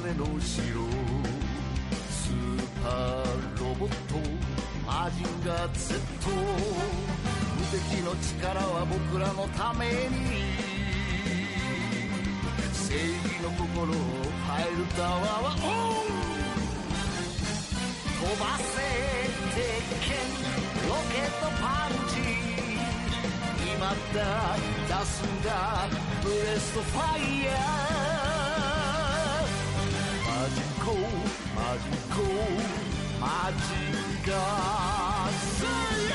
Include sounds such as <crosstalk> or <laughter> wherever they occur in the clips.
金の城スーパーロボットマジンガー Z 無敵の力は僕らのために正義の心をファイルタワーはオン飛ばせ鉄拳ロケットパンチ。今だ出すんだ。ブレストファイヤー。マジコマジガサイ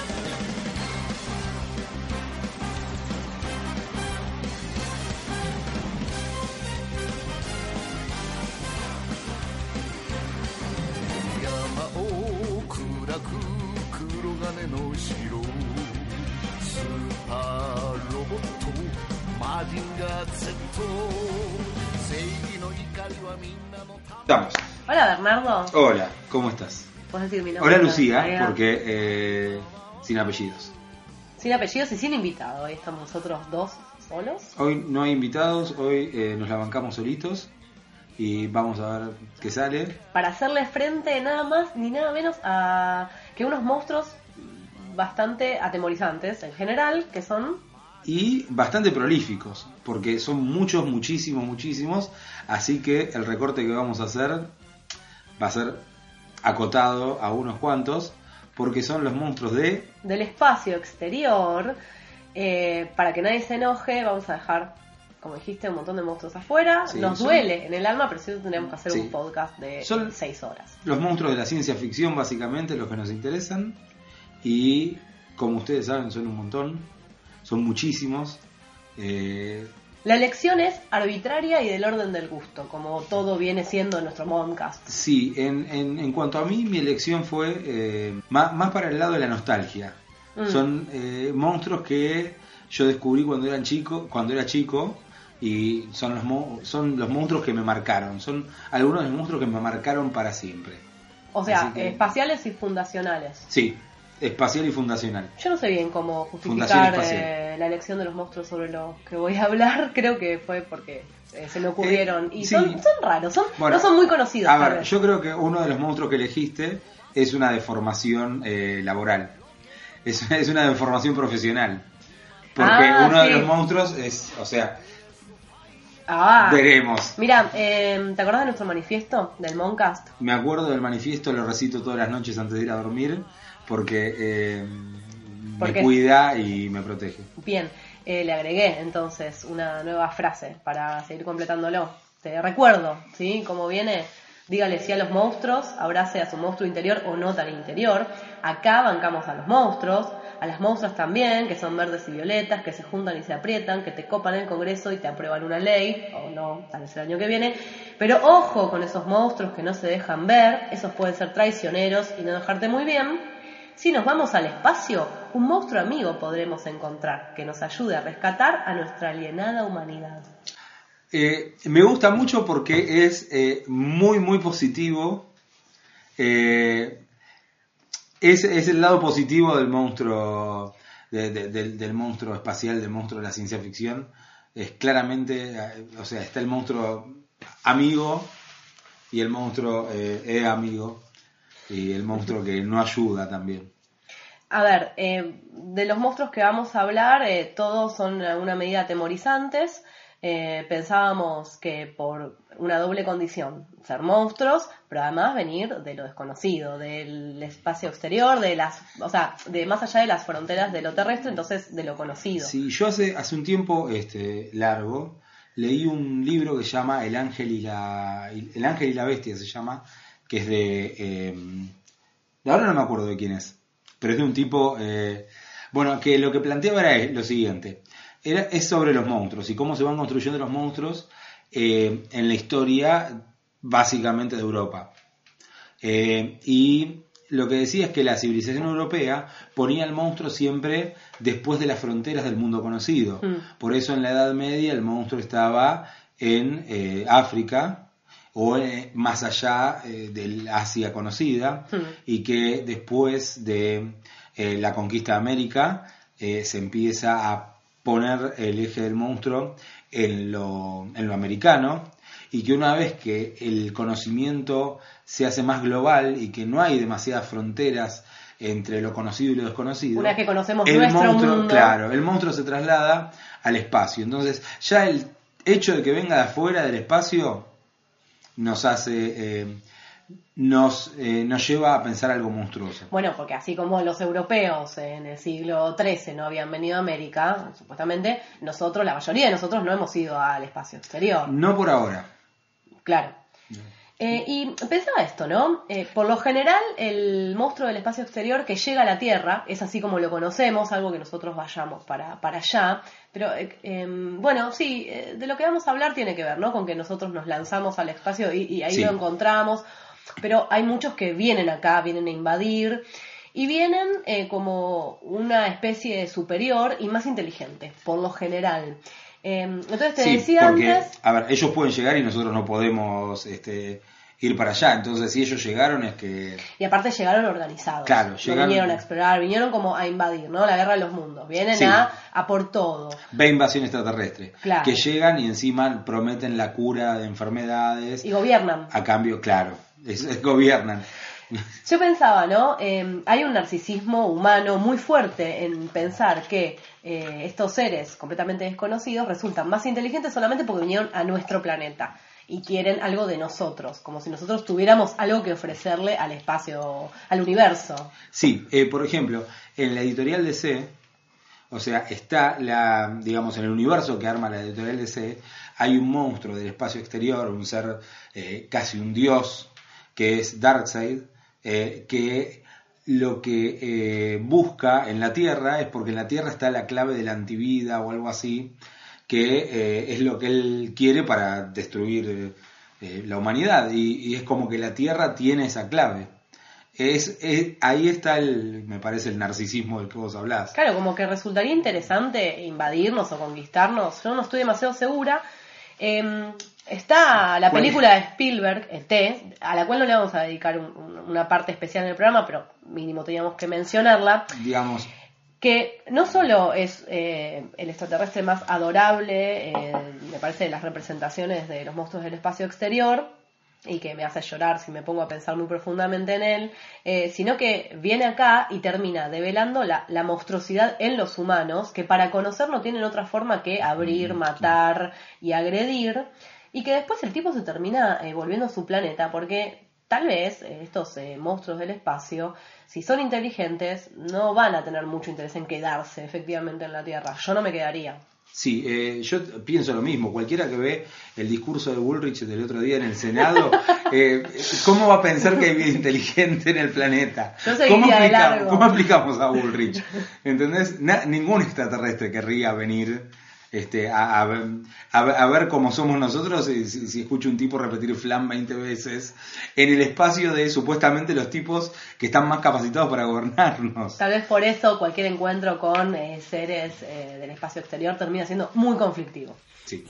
く黒金の城スーパーロボットマジンガー Z 正義の怒りはみんなのため。Hola Bernardo. Hola, ¿cómo estás? Puedes decir. Hola Lucía, porque eh, sin apellidos. Sin apellidos y sin invitado. Hoy estamos nosotros dos solos. Hoy no hay invitados, hoy eh, nos la bancamos solitos y vamos a ver qué sale. Para hacerle frente nada más ni nada menos a que unos monstruos bastante atemorizantes en general, que son... Y bastante prolíficos, porque son muchos, muchísimos, muchísimos, así que el recorte que vamos a hacer va a ser acotado a unos cuantos, porque son los monstruos de del espacio exterior. Eh, para que nadie se enoje, vamos a dejar, como dijiste, un montón de monstruos afuera. Sí, Nos son- duele en el alma, pero sí tendríamos que hacer Sí. un podcast de Son- seis horas. los monstruos de la ciencia ficción, básicamente, los que nos interesan. Y como ustedes saben, son un montón, son muchísimos. Eh, La elección es arbitraria y del orden del gusto, como todo viene siendo en nuestro Moncast. sí, en, en, en cuanto a mí, mi elección fue eh, más, más para el lado de la nostalgia. Mm. Son eh, monstruos que yo descubrí cuando era chico, cuando era chico y son los mo- son los monstruos que me marcaron, son algunos de los monstruos que me marcaron para siempre. O sea, que- espaciales y fundacionales. Sí, espacial y fundacional. Yo no sé bien cómo justificar eh, la elección de los monstruos sobre los que voy a hablar. <laughs> Creo que fue porque eh, se me ocurrieron. Eh, y sí. son, son raros, son, Bueno, no son muy conocidos. A tal ver, vez. yo creo que uno de los monstruos que elegiste es una deformación eh, laboral. Es, <laughs> es una deformación profesional. Porque Ah, uno de sí. los monstruos es, o sea, Ah, veremos. mira, eh, ¿te acordás de nuestro manifiesto del Moncast? Me acuerdo del manifiesto, lo recito todas las noches antes de ir a dormir, porque eh, ¿Por me qué? cuida y me protege. Bien, eh, le agregué entonces una nueva frase para seguir completándolo. Te recuerdo, ¿sí? Como viene, dígale sí a los monstruos, abrace a su monstruo interior o no tan interior. Acá bancamos a los monstruos, a las monstruas también, que son verdes y violetas, que se juntan y se aprietan, que te copan en el Congreso y te aprueban una ley, o no, tal vez el año que viene. Pero ojo con esos monstruos que no se dejan ver, esos pueden ser traicioneros y no dejarte muy bien. Si nos vamos al espacio, un monstruo amigo podremos encontrar que nos ayude a rescatar a nuestra alienada humanidad. Eh, me gusta mucho porque es eh, muy, muy positivo. Eh, es, es el lado positivo del monstruo, de- de- del, del monstruo espacial, del monstruo de la ciencia ficción. Es claramente, eh, o sea, está el monstruo amigo y el monstruo es amigo y el monstruo que no ayuda también. A ver, eh, de los monstruos que vamos a hablar, eh, todos son en alguna medida atemorizantes. Eh, pensábamos que por una doble condición, ser monstruos, pero además venir de lo desconocido, del espacio exterior, de las, o sea, de más allá de las fronteras de lo terrestre, entonces de lo conocido. Sí, yo hace, hace un tiempo este, largo leí un libro que se llama El ángel y la El ángel y la bestia se llama, que es de eh, de ahora no me acuerdo de quién es, pero es de un tipo eh, bueno, que lo que planteaba era lo siguiente. Era, es sobre los monstruos y cómo se van construyendo los monstruos eh, en la historia básicamente de Europa. Eh, y lo que decía es que la civilización europea ponía al monstruo siempre después de las fronteras del mundo conocido. Mm. Por eso en la Edad Media el monstruo estaba en eh, África o eh, más allá eh, del Asia conocida Mm. y que después de eh, la conquista de América eh, se empieza a poner el eje del monstruo en lo, en lo americano y que una vez que el conocimiento se hace más global y que no hay demasiadas fronteras entre lo conocido y lo desconocido. Una vez que conocemos el nuestro monstruo, mundo. Claro, el monstruo se traslada al espacio. Entonces, ya el hecho de que venga de afuera del espacio nos hace, eh, nos, eh, nos lleva a pensar algo monstruoso. Bueno, porque así como los europeos en el siglo XIII no habían venido a América, supuestamente, nosotros, la mayoría de nosotros no hemos ido al espacio exterior. No por ahora. Claro. Eh, y pensaba esto, ¿no? Eh, por lo general, el monstruo del espacio exterior que llega a la Tierra es así como lo conocemos, algo que nosotros vayamos para, para allá. Pero, eh, em, bueno, sí, eh, de lo que vamos a hablar tiene que ver, ¿no? Con que nosotros nos lanzamos al espacio y, y ahí Sí. lo encontramos. Pero hay muchos que vienen acá, vienen a invadir. Y vienen eh, como una especie superior y más inteligente, por lo general. Em, entonces te Sí, decía porque, antes... a ver, ellos pueden llegar y nosotros no podemos este, ir para allá. Entonces, si ellos llegaron es que... Y aparte llegaron organizados. Claro, No llegaron- vinieron a explorar, vinieron como a invadir, ¿no? La guerra de los mundos. Vienen Sí. a, a por todo. Ve invasión extraterrestre. Claro. Que llegan y encima prometen la cura de enfermedades. Y gobiernan. A cambio, claro, es- es- gobiernan. <laughs> Yo pensaba, ¿no? Eh, hay un narcisismo humano muy fuerte en pensar que eh, estos seres completamente desconocidos resultan más inteligentes solamente porque vinieron a nuestro planeta y quieren algo de nosotros, como si nosotros tuviéramos algo que ofrecerle al espacio, al universo. Sí, eh, por ejemplo, en la editorial DC, o sea, está la, digamos, en el universo que arma la editorial DC, hay un monstruo del espacio exterior, un ser eh, casi un dios, que es Darkseid, eh, que lo que eh, busca en la Tierra es porque en la Tierra está la clave de la antivida o algo así, que eh, es lo que él quiere para destruir la humanidad. Y, es como que la Tierra tiene esa clave. Es, ahí está el, me parece, el narcisismo del que vos hablás. Claro, como que resultaría interesante invadirnos o conquistarnos. Yo no estoy demasiado segura. Está la ¿Cuál película de Spielberg, ET, a la cual no le vamos a dedicar un- un- una parte especial en el programa, pero mínimo teníamos que mencionarla. Digamos, Que no solo es eh, el extraterrestre más adorable, eh, me parece, de las representaciones de los monstruos del espacio exterior, y que me hace llorar si me pongo a pensar muy profundamente en él, eh, sino que viene acá y termina develando la, la monstruosidad en los humanos, que para conocer no tienen otra forma que abrir, matar y agredir, y que después el tipo se termina eh, volviendo a su planeta, porque tal vez eh, estos eh, monstruos del espacio, si son inteligentes, no van a tener mucho interés en quedarse efectivamente en la Tierra. Yo no me quedaría. sí, eh, yo pienso lo mismo. Cualquiera que ve el discurso de Bullrich del otro día en el Senado, <laughs> eh, ¿cómo va a pensar que hay vida inteligente en el planeta? ¿Cómo, largo. ¿Cómo aplicamos a Bullrich? ¿Entendés? Na- ningún extraterrestre querría venir este, a, a ver- a ver- a ver cómo somos nosotros y si, si escucho un tipo repetir flan 20 veces en el espacio de supuestamente los tipos que están más capacitados para gobernarnos. Tal vez por eso cualquier encuentro con eh, seres eh, del espacio exterior termina siendo muy conflictivo. Sí.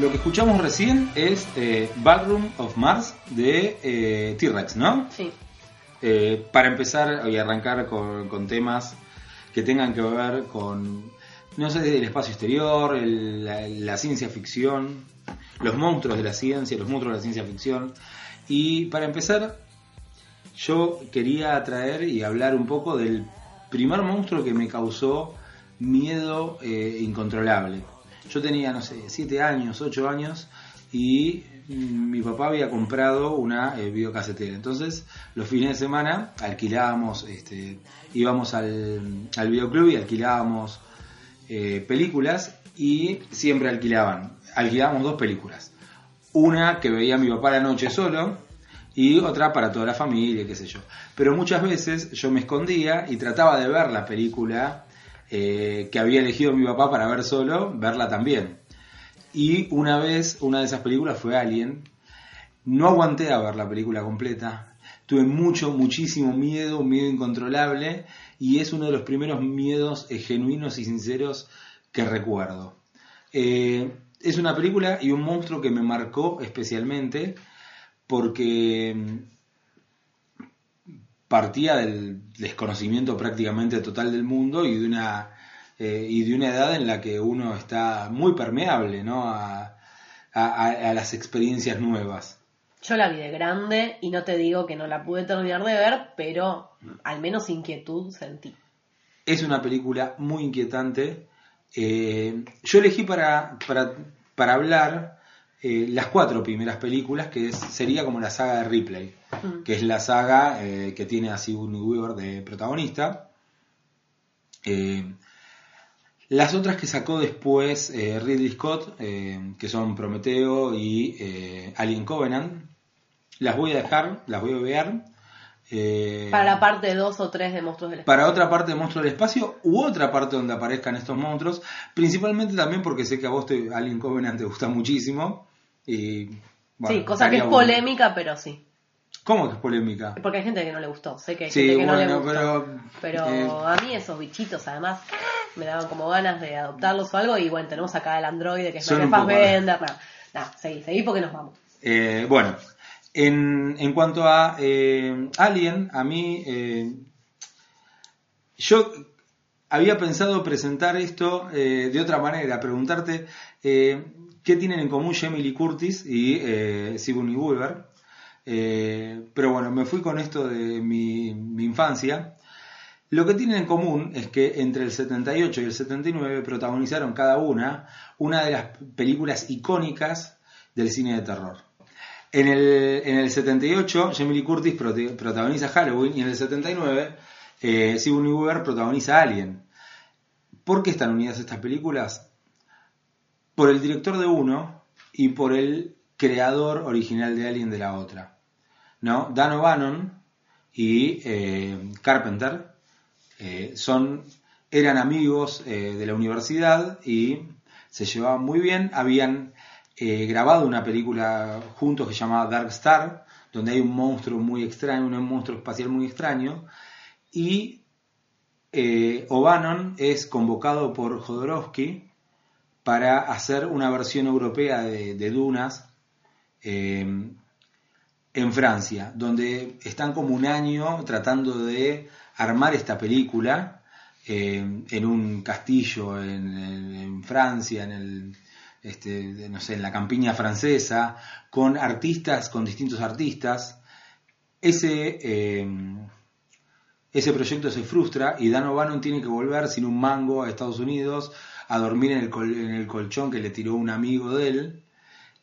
Lo que escuchamos recién es eh, Ballroom of Mars de eh, T-Rex, ¿no? Sí. Eh, para empezar y arrancar con, con temas que tengan que ver con, no sé, el espacio exterior, el- la, la ciencia ficción, los monstruos de la ciencia, los monstruos de la ciencia ficción. Y para empezar, yo quería traer y hablar un poco del primer monstruo que me causó miedo eh, incontrolable. Yo tenía, no sé, 7 años, 8 años y mi papá había comprado una eh. Entonces, los fines de semana alquilábamos, este, íbamos al, al videoclub y alquilábamos eh, películas y siempre alquilaban. Alquilábamos dos películas. Una que veía mi papá la noche solo y otra para toda la familia, qué sé yo. Pero muchas veces yo me escondía y trataba de ver la película eh, que había elegido mi papá para ver solo, verla también. Y una vez, una de esas películas fue Alien. No aguanté a ver la película completa. Tuve mucho, muchísimo miedo, un miedo incontrolable. Y es uno de los primeros miedos eh, genuinos y sinceros que recuerdo. Eh, es una película y un monstruo que me marcó especialmente porque mm, partía del desconocimiento prácticamente total del mundo y de una eh, y de una edad en la que uno está muy permeable ¿no? a, a- a las experiencias nuevas. Yo la vi de grande y no te digo que no la pude terminar de ver, pero al menos inquietud sentí. Es una película muy inquietante. Eh, yo elegí para, para, para hablar eh, las cuatro primeras películas, que es- sería como la saga de Ripley, Mm. que es la saga eh, que tiene a Sigourney Weaver de protagonista. Eh, las otras que sacó después eh, Ridley Scott, que son Prometeo y Alien Covenant, las voy a dejar, las voy a ver. eh, Para la parte 2 o 3 de Monstruos del Espacio. para otra parte de Monstruos del Espacio u otra parte donde aparezcan estos monstruos, principalmente también porque sé que a vos te, Alien Covenant te gusta muchísimo. Y, bueno, sí, cosa que es bueno. polémica, pero sí. ¿Cómo que es polémica? Porque hay gente que no le gustó, sé que hay Sí, gente que no le bueno, gustó. pero, Pero eh, a mí esos bichitos, además, me daban como ganas de adoptarlos o algo. Y bueno, tenemos acá el androide que es Michael Fassbender. Nada, nada, seguí, seguí porque nos vamos. Eh, bueno, en, en cuanto a eh, Alien, a mí eh, yo había pensado presentar esto eh, de otra manera, preguntarte qué tienen en común Jamie Lee Curtis y eh, Sigourney Weaver. Eh, pero bueno, me fui con esto de mi, infancia. Lo que tienen en común es que entre el 78 y el 79 protagonizaron cada una una de las películas icónicas del cine de terror. En el, en el 78, Jamie Lee Curtis protagoniza Halloween y en el 79, eh, Sigourney Weaver protagoniza Alien. ¿Por qué están unidas estas películas? Por el director de uno y por el creador original de Alien de la otra. ¿No? Dan O'Bannon y eh, Carpenter eh, son, eran amigos eh, de la universidad y se llevaban muy bien. Habían grabado una película juntos que se llamaba Dark Star, donde hay un monstruo muy extraño, un monstruo espacial muy extraño. Y O'Bannon es convocado por Jodorowsky para hacer una versión europea de, de Dunas eh, en Francia, donde están como un año tratando de armar esta película eh, en un castillo en, Francia, en el este, no sé, en la campiña francesa, con artistas, con distintos artistas. Ese, eh, ese proyecto se frustra y Dan O'Bannon tiene que volver sin un mango a Estados Unidos a dormir en el, col- en el colchón que le tiró un amigo de él.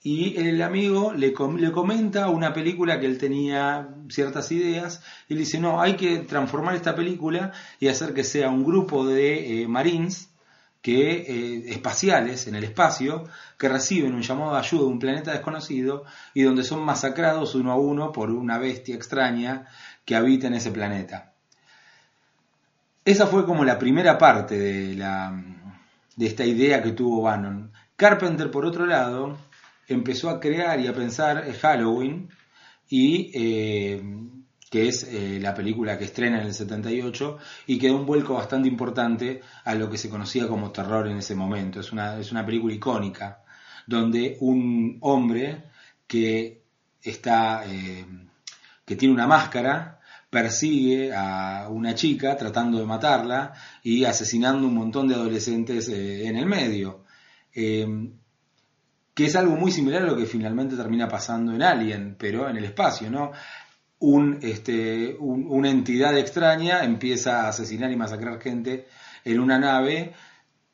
Y el amigo le, com- le comenta una película que él tenía ciertas ideas y le dice, no, hay que transformar esta película y hacer que sea un grupo de eh, marines que, eh, espaciales en el espacio que reciben un llamado de ayuda de un planeta desconocido y donde son masacrados uno a uno por una bestia extraña que habita en ese planeta. Esa fue como la primera parte de, la, de esta idea que tuvo Bannon. Carpenter, por otro lado, empezó a crear y a pensar Halloween, y, eh, que es eh, la película que estrena en el 78 y que da un vuelco bastante importante a lo que se conocía como terror en ese momento. Es una, es una película icónica, donde un hombre que está, eh, que tiene una máscara, persigue a una chica tratando de matarla y asesinando un montón de adolescentes eh, en el medio. Que es algo muy similar a lo que finalmente termina pasando en Alien, pero en el espacio, ¿no? Un, este, un- una entidad extraña empieza a asesinar y masacrar gente en una nave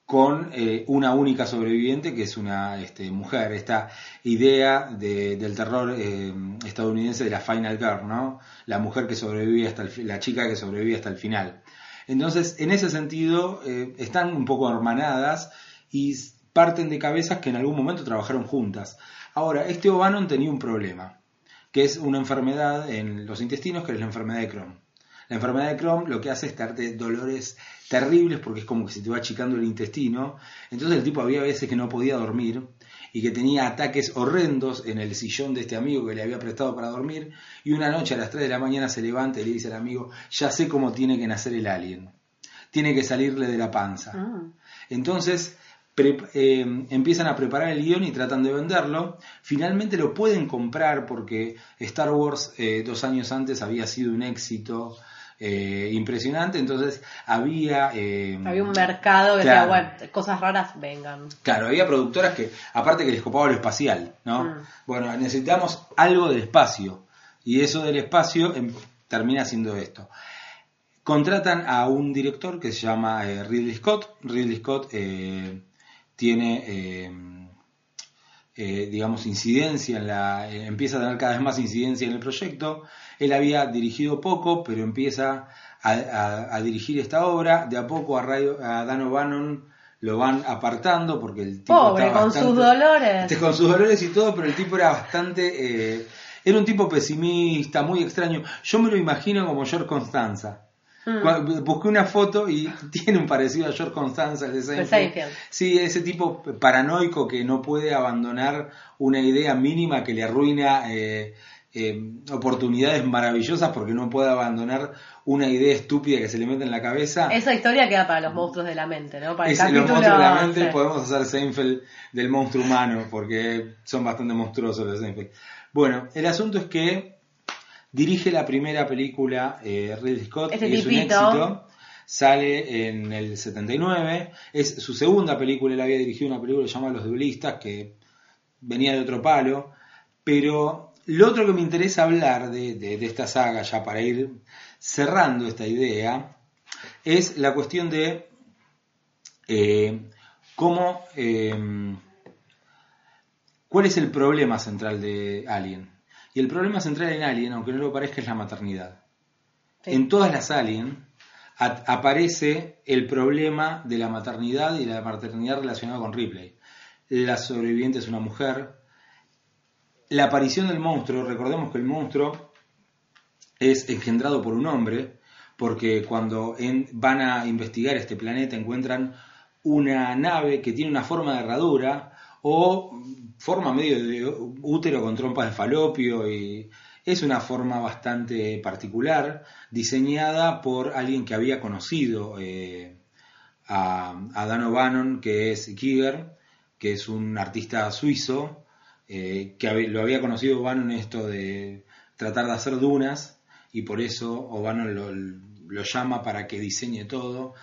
con eh, una única sobreviviente que es una este, mujer. Esta idea de- del terror eh, estadounidense de la Final Girl, ¿no? La mujer que sobrevive hasta el, la chica que sobrevive hasta el final. Entonces, en ese sentido, eh, están un poco hermanadas y parten de cabezas que en algún momento trabajaron juntas. Ahora, este O'Bannon tenía un problema, que es una enfermedad en los intestinos, que es la enfermedad de Crohn. La enfermedad de Crohn lo que hace es darte dolores terribles porque es como que se te va achicando el intestino. Entonces el tipo había veces que no podía dormir y que tenía ataques horrendos en el sillón de este amigo que le había prestado para dormir. Y una noche a las 3 de la mañana se levanta y le dice al amigo, ya sé cómo tiene que nacer el alien. Tiene que salirle de la panza. Mm. Entonces pre- eh, empiezan a preparar el guion y tratan de venderlo. Finalmente lo pueden comprar porque Star Wars eh, dos años antes había sido un éxito eh, impresionante. Entonces había... eh, Había un mercado que Claro. decía, bueno, cosas raras vengan. Claro, había productoras que, aparte que les copaba lo espacial, ¿no? Mm. Bueno, necesitamos algo del espacio. Y eso del espacio em, termina siendo esto. Contratan a un director que se llama Ridley Scott. Ridley Scott tiene, eh, eh, digamos, incidencia en la. eh, empieza a tener cada vez más incidencia en el proyecto. Él había dirigido poco, pero empieza a, a- a dirigir esta obra. De a poco a, Ray- a Dan O'Bannon lo van apartando porque el tipo Pobre, con bastante- sus dolores. <laughs> con sus dolores y todo, pero el tipo era bastante. eh, era un tipo pesimista, muy extraño. Yo me lo imagino como George Constanza. Mm. Busqué una foto y <laughs> tiene un parecido a George Constanza, de Seinfeld. Seinfeld. Sí, ese tipo paranoico que no puede abandonar una idea mínima que le arruina eh, eh, oportunidades maravillosas porque no puede abandonar una idea estúpida que se le mete en la cabeza. Esa historia queda para los monstruos de la mente, ¿no? Para el Es, los capítulo monstruos de la mente 11. podemos hacer Seinfeld del monstruo humano, porque son bastante monstruosos los Seinfeld. Bueno, el asunto es que dirige la primera película eh, Ridley Scott, Este y es un éxito. Sale en el 79, es su segunda película, él había dirigido una película llamada Los Duelistas, que venía de otro palo, pero lo otro que me interesa hablar de, de- de esta saga, ya para ir cerrando esta idea, es la cuestión de eh, cómo, eh, cuál es el problema central de Alien. Y el problema central en Alien, aunque no lo parezca, es la maternidad. Sí. En todas las Alien aparece el problema de la maternidad y la maternidad relacionada con Ripley. La sobreviviente es una mujer. La aparición del monstruo, recordemos que el monstruo es engendrado por un hombre, porque cuando en- van a investigar este planeta encuentran una nave que tiene una forma de herradura o forma medio de útero con trompas de falopio y es una forma bastante particular, diseñada por alguien que había conocido eh, a, Dan O'Bannon, que es Kiger, que es un artista suizo, eh, que lo había conocido O'Bannon esto de tratar de hacer dunas, y por eso O'Bannon lo llama para que diseñe todo,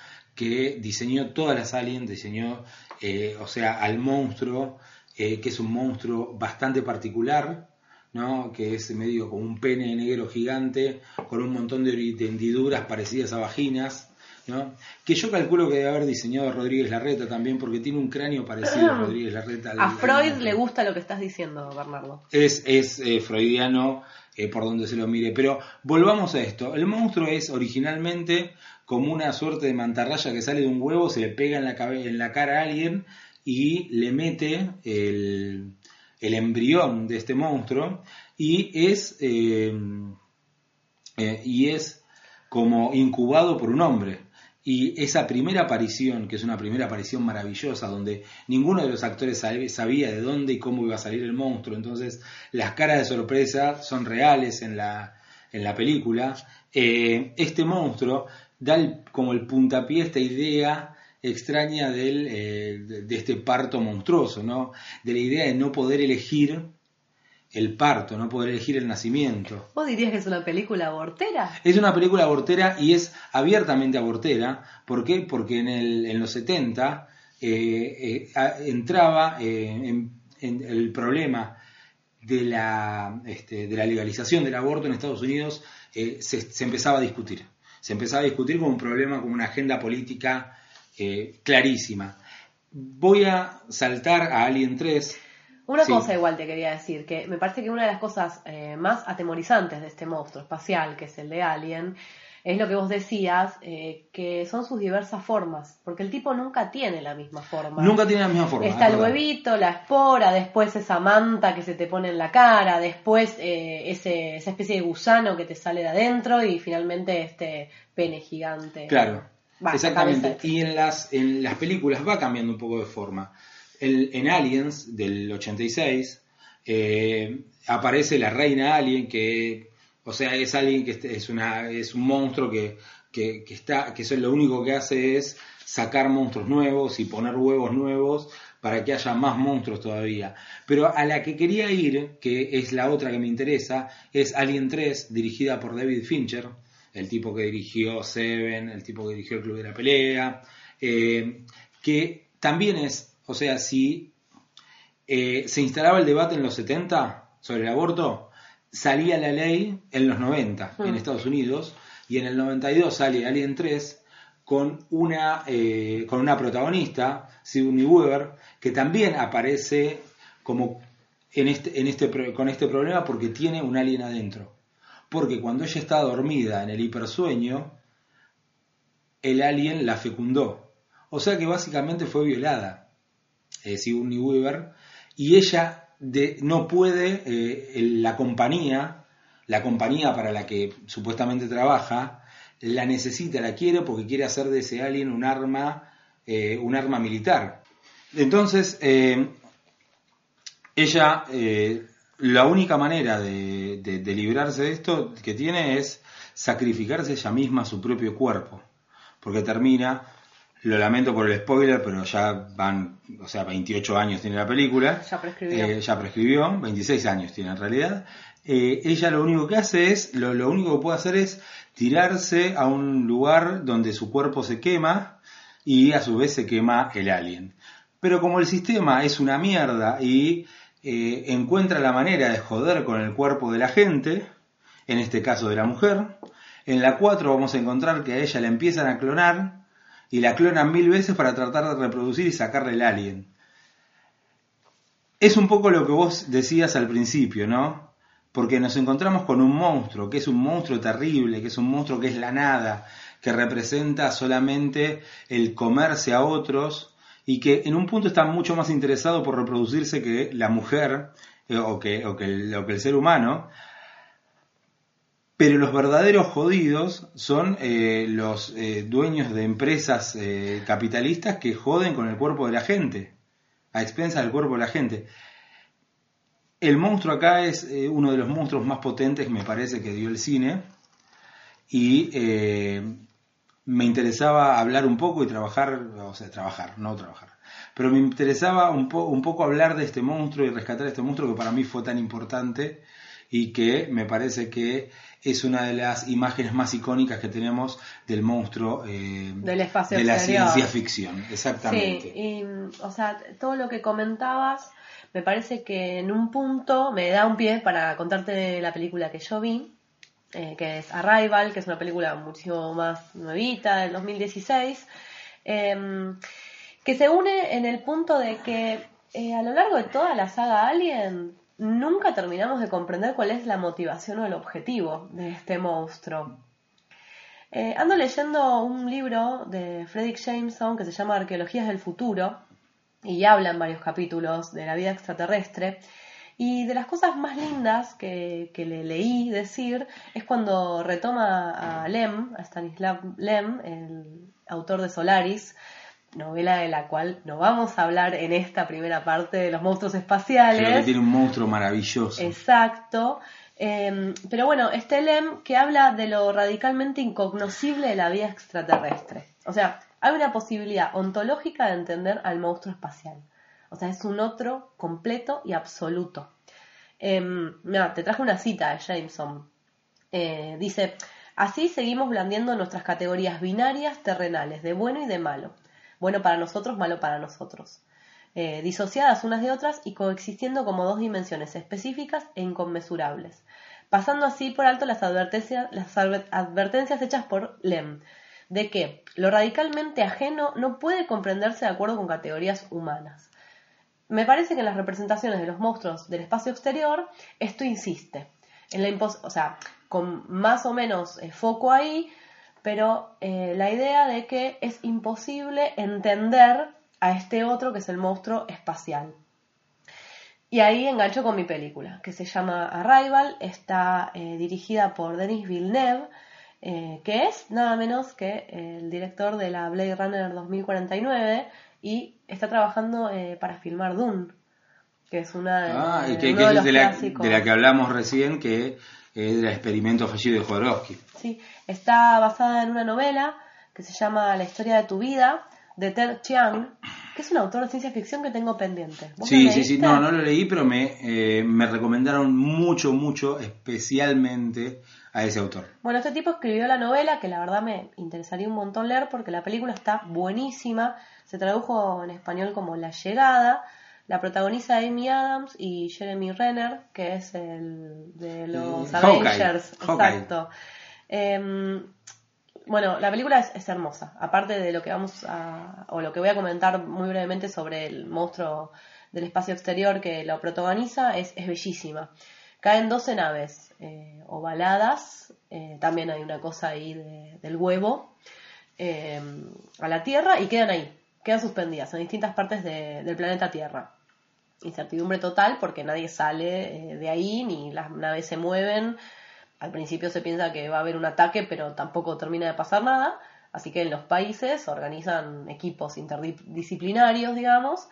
que diseñó todas las aliens, diseñó, eh, o sea, al monstruo, eh, que es un monstruo bastante particular, ¿no? que es medio como un pene negro gigante, con un montón de hendiduras parecidas a vaginas, ¿no? que yo calculo que debe haber diseñado Rodríguez Larreta también, porque tiene un cráneo parecido a <clears throat> Rodríguez Larreta. al- A Freud le gusta lo que estás diciendo, Bernardo. Es, es eh, freudiano eh, por donde se lo mire. Pero volvamos a esto. El monstruo es originalmente como una suerte de mantarraya que sale de un huevo, se le pega en la, cara a alguien y le mete el, embrión de este monstruo eh, eh, y es como incubado por un hombre. Y esa primera aparición, que es una primera aparición maravillosa, donde ninguno de los actores sab- sabía de dónde y cómo iba a salir el monstruo, entonces las caras de sorpresa son reales en la, en la película, eh, este monstruo da el- como el puntapié a esta idea extraña del, eh, de este parto monstruoso, ¿no? De la idea de no poder elegir el parto, no poder elegir el nacimiento. ¿Vos dirías que es una película abortera? Es una película abortera y es abiertamente abortera. ¿Por qué? Porque en, el, en los 70 eh, eh, entraba eh, en, en el problema de la, este, de la legalización del aborto en Estados Unidos, se, se empezaba a discutir. Se empezaba a discutir como un problema, como una agenda política clarísima. Voy a saltar a Alien 3. Una Sí. cosa igual te quería decir, que me parece que una de las cosas eh, más atemorizantes de este monstruo espacial, que es el de Alien, es lo que vos decías, eh, que son sus diversas formas, porque el tipo nunca tiene la misma forma. Nunca tiene la misma forma. Está es el verdad. huevito, la espora, después esa manta que se te pone en la cara, después eh, ese, esa especie de gusano que te sale de adentro y finalmente este pene gigante. Claro, Va, exactamente. Y en las, en las películas va cambiando un poco de forma. En Aliens del 86 eh, aparece la reina Alien que, o sea, es alguien que es, una, es un monstruo que, que, que está, que eso lo único que hace es sacar monstruos nuevos y poner huevos nuevos para que haya más monstruos todavía. Pero a la que quería ir, que es la otra que me interesa, es Alien 3, dirigida por David Fincher, el tipo que dirigió Seven, el tipo que dirigió el Club de la Pelea, eh, que también es, o sea, si eh, se instalaba el debate en los 70 sobre el aborto, salía la ley en los 90 en Mm. Estados Unidos y en el 92 sale Alien 3 con una, eh, con una protagonista, Sigourney Weaver, que también aparece como en este, en este, con este problema porque tiene un alien adentro. Porque cuando ella está dormida en el hipersueño, el alien la fecundó. O sea que básicamente fue violada, eh, Sigourney Weaver, y ella no puede, eh, la compañía, la compañía para la que supuestamente trabaja, la necesita, la quiere porque quiere hacer de ese alien un arma, eh, un arma militar. Entonces, eh, ella, la única manera de, de- de librarse de esto que tiene es sacrificarse ella misma su propio cuerpo. Porque termina, lo lamento por el spoiler, pero ya van, o sea, 28 años tiene la película. Ya prescribió. Eh, ya prescribió, 26 años tiene en realidad. Eh, ella lo único que hace es, lo, lo único que puede hacer es tirarse a un lugar donde su cuerpo se quema y a su vez se quema el alien. Pero como el sistema es una mierda y eh, encuentra la manera de joder con el cuerpo de la gente, en este caso de la mujer, en la 4 vamos a encontrar que a ella la empiezan a clonar y la clonan mil veces para tratar de reproducir y sacarle el alien. Es un poco lo que vos decías al principio, ¿no? Porque nos encontramos con un monstruo, que es un monstruo terrible, que es un monstruo que es la nada, que representa solamente el comerse a otros y que en un punto está mucho más interesado por reproducirse que la mujer eh, o, que, o que el, o que el ser humano. Pero los verdaderos jodidos son eh, los eh, dueños de empresas eh, capitalistas que joden con el cuerpo de la gente, a expensas del cuerpo de la gente. El monstruo acá es uno de los monstruos más potentes, me parece, que dio el cine. Y me interesaba hablar un poco y trabajar, o sea, trabajar, no trabajar. Pero me interesaba un, un poco hablar de este monstruo y rescatar este monstruo que para mí fue tan importante y que me parece que es una de las imágenes más icónicas que tenemos del monstruo eh, Del espacio de la ciencia ficción. Exactamente. Sí, y, o sea, todo lo que comentabas, me parece que en un punto me da un pie para contarte la película que yo vi, eh, que es Arrival, que es una película muchísimo más nuevita, del 2016, eh, que se une en el punto de que eh, a lo largo de toda la saga Alien nunca terminamos de comprender cuál es la motivación o el objetivo de este monstruo. Eh, ando leyendo un libro de Frederick Jameson que se llama Arqueologías del Futuro y habla en varios capítulos de la vida extraterrestre. Y de las cosas más lindas que, que le leí decir es cuando retoma a Lem, a Stanislav Lem, el autor de Solaris, novela de la cual no vamos a hablar en esta primera parte de los monstruos espaciales. Creo que tiene un monstruo maravilloso. Exacto. Eh, pero bueno, este Lem que habla de lo radicalmente incognoscible de la vida extraterrestre. O sea, hay una posibilidad ontológica de entender al monstruo espacial. O sea, es un otro completo y absoluto. Em, mira, te traje una cita de Jameson. Eh, dice, así seguimos blandiendo nuestras categorías binarias terrenales, de bueno y de malo. Bueno para nosotros, malo para nosotros. Eh, disociadas unas de otras y coexistiendo como dos dimensiones específicas e inconmensurables, pasando así por alto las advertencias, hechas por Lem, de que lo radicalmente ajeno no puede comprenderse de acuerdo con categorías humanas. Me parece que en las representaciones de los monstruos del espacio exterior esto insiste, en la o sea, con más o menos eh, foco ahí, pero eh, la idea de que es imposible entender a este otro que es el monstruo espacial. Y ahí engancho con mi película, que se llama Arrival, está eh, dirigida por Denis Villeneuve, eh, que es nada menos que el director de la Blade Runner 2049 y está trabajando para filmar Dune, que es una ah, y que, es de la, de la, que hablamos recién, que es el experimento fallido de Jodorowsky. Sí, está basada en una novela que se llama La historia de tu vida, de Ted Chiang, que es un autor de ciencia ficción que tengo pendiente. Sí, sí, sí, no, no lo leí, pero me, eh, me recomendaron mucho, mucho, especialmente a ese autor. Bueno, este tipo escribió la novela que la verdad me interesaría un montón leer porque la película está buenísima, se tradujo en español como La llegada, la protagoniza Amy Adams y Jeremy Renner, que es el de los Avengers, exacto. Em, bueno, la película es, hermosa. Aparte de lo que vamos a, o lo que voy a comentar muy brevemente sobre el monstruo del espacio exterior que lo protagoniza, es, bellísima. Caen 12 naves eh, ovaladas, eh, también hay una cosa ahí del huevo, eh, a la Tierra y quedan ahí, quedan suspendidas en distintas partes del planeta Tierra. Incertidumbre total porque nadie sale de ahí, ni las naves se mueven, al principio se piensa que va a haber un ataque, pero tampoco termina de pasar nada. Así que en los países organizan equipos interdisciplinarios, digamos,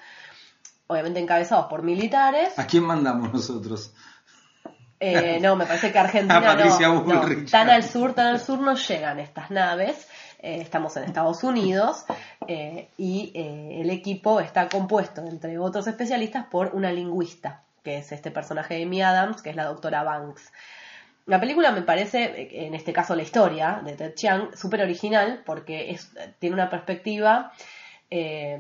obviamente encabezados por militares. ¿A quién mandamos nosotros? Eh, no, me parece que Argentina <laughs> no, Tan al sur, tan al sur no llegan estas naves. Eh, estamos en Estados Unidos eh, y el equipo está compuesto, entre otros especialistas, por una lingüista, que es este personaje de Amy Adams, que es la doctora Banks. La película me parece, en este caso la historia de Ted Chiang, súper original porque es, tiene una perspectiva eh,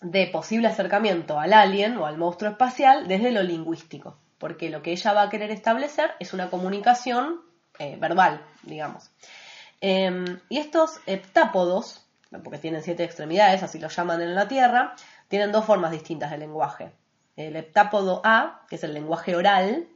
de posible acercamiento al alien o al monstruo espacial desde lo lingüístico, porque lo que ella va a querer establecer es una comunicación eh, verbal, digamos. Em, y estos heptápodos, porque tienen siete extremidades, así lo llaman en la Tierra, tienen dos formas distintas de lenguaje. El heptápodo A, que es el lenguaje oral,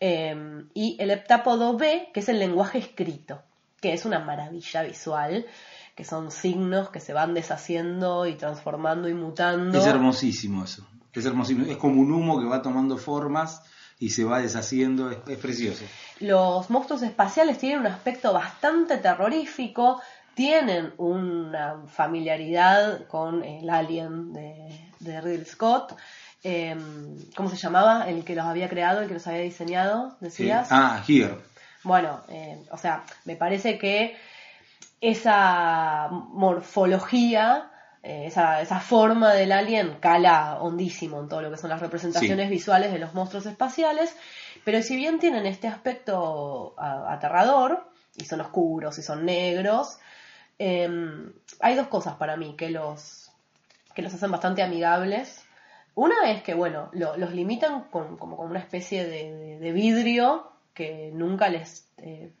Em, y el heptápodo B, que es el lenguaje escrito, que es una maravilla visual, que son signos que se van deshaciendo y transformando y mutando. Es hermosísimo eso, es hermosísimo, es como un humo que va tomando formas y se va deshaciendo, es, precioso. Los monstruos espaciales tienen un aspecto bastante terrorífico, tienen una familiaridad con el alien de, de Ridley Scott, Em, ¿cómo se llamaba? El que los había creado, el que los había diseñado, decías. Ah, Here. Bueno, eh, o sea, me parece que esa morfología, eh, esa, esa, forma del alien cala hondísimo en todo lo que son las representaciones visuales de los monstruos espaciales, pero si bien tienen este aspecto aterrador, y son oscuros y son negros, em, hay dos cosas para mí que los, que los hacen bastante amigables. Una es que, bueno, los limitan con, como con una especie de, vidrio que nunca les... Eh,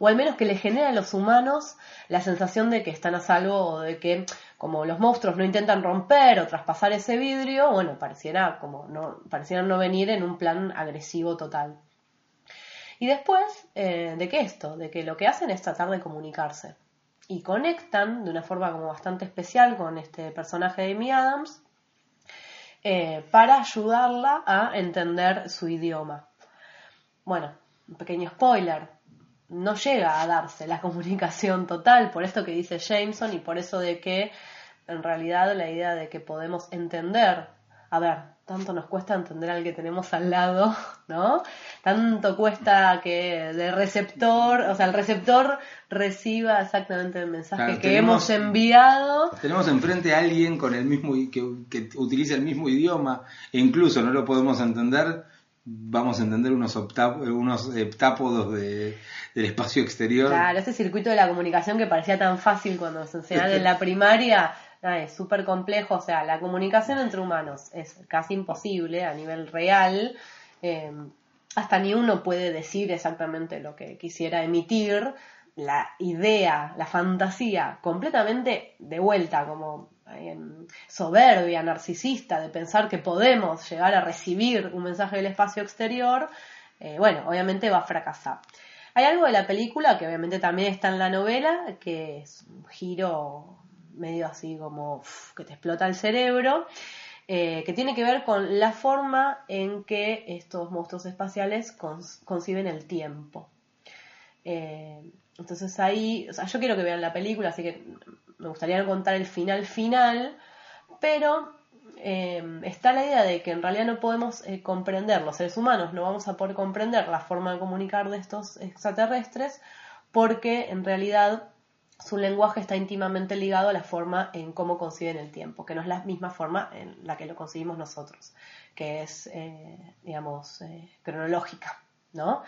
o al menos que les genera a los humanos la sensación de que están a salvo o de que como los monstruos no intentan romper o traspasar ese vidrio, bueno, pareciera como no, parecieran no venir en un plan agresivo total. Y después, eh, ¿de qué esto? De que lo que hacen es tratar de comunicarse. Y conectan de una forma como bastante especial con este personaje de Amy Adams, eh, para ayudarla a entender su idioma. Bueno, un pequeño spoiler, no llega a darse la <laughs> comunicación total, por esto que dice Jameson y por eso de que en realidad la idea de que podemos entender a ver, tanto nos cuesta entender al que tenemos al lado, <laughs> ¿no? Tanto cuesta que el receptor, o sea, el receptor reciba exactamente el mensaje Claro, que tenemos- hemos enviado. Tenemos enfrente a alguien con el mismo que, que utiliza el mismo idioma e incluso no lo podemos entender, vamos a entender unos, optá- unos heptápodos de, del espacio exterior. Claro, ese circuito de la comunicación que parecía tan fácil cuando se enseñaban en la primaria, es súper complejo. O sea, la comunicación entre humanos es casi imposible a nivel real. eh, hasta ni uno puede decir exactamente lo que quisiera emitir. La idea, la fantasía, completamente de vuelta, como eh, soberbia, narcisista, de pensar que podemos llegar a recibir un mensaje del espacio exterior, eh, bueno, obviamente va a fracasar. Hay algo de la película que obviamente también está en la novela, que es un giro medio así como que te explota el cerebro, eh, que tiene que ver con la forma en que estos monstruos espaciales conciben el tiempo. Eh, entonces ahí, o sea, yo quiero que vean la película, así que me gustaría contar el final final, pero eh, está la idea de que en realidad no podemos eh, comprender, los seres humanos no vamos a poder comprender la forma de comunicar de estos extraterrestres, porque en realidad su lenguaje está íntimamente ligado a la forma en cómo conciben el tiempo, que no es la misma forma en la que lo concibimos nosotros, que es, eh, digamos, cronológica, ¿no?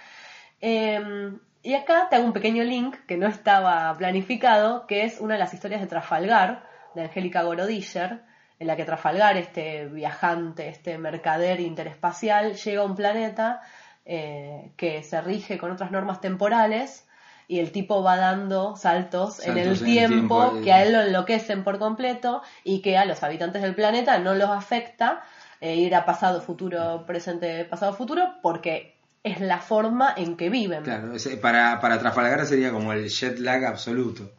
Eh, y acá te hago un pequeño link que no estaba planificado, que es una de las historias de Trafalgar, de Angélica Gorodiller, en la que Trafalgar, este viajante, este mercader interespacial, llega a un planeta eh, que se rige con otras normas temporales y el tipo va dando saltos, en el tiempo, eh. que a él lo enloquecen por completo y que a los habitantes del planeta no los afecta eh, ir a pasado, futuro, presente, pasado, futuro, porque es la forma en que viven. Claro, para, para Trafalgar sería como el jet lag absoluto.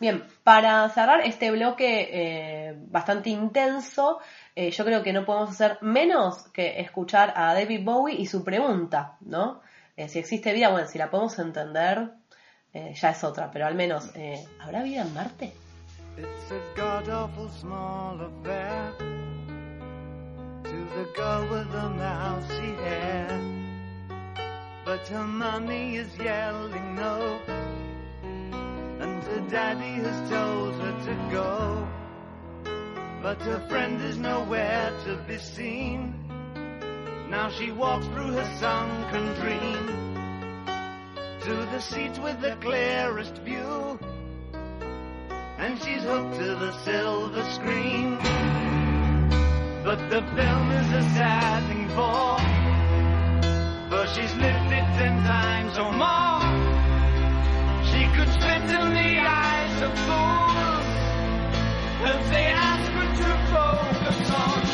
Bien, para cerrar este bloque eh, bastante intenso, eh, yo creo que no podemos hacer menos que escuchar a David Bowie y su pregunta, ¿no? Eh, si existe vida, bueno, si la podemos entender, eh, ya es otra, pero al menos, eh, ¿habrá vida en Marte? It's a god awful small affair to the girl with the mousy hair. But her mommy is yelling no, and her daddy has told her to go. But her friend is nowhere to be seen. Now she walks through her sunken dream to the seat with the clearest view and she's hooked to the silver screen. But the film is a sad thing for, for she's lived it ten times or more. She could spit in the eyes of fools if they ask her to focus on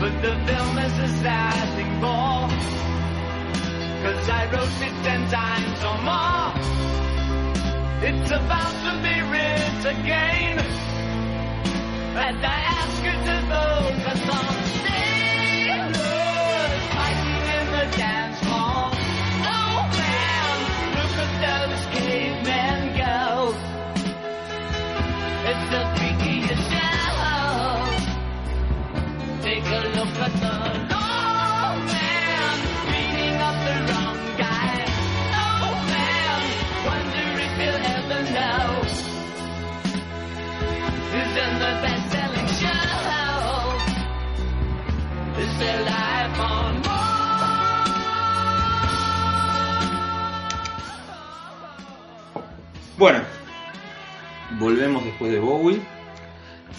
But the film is a thing for, cause I wrote it ten times or more. It's about to be writ again, and I ask you to focus on sailors Bueno, volvemos después de Bowie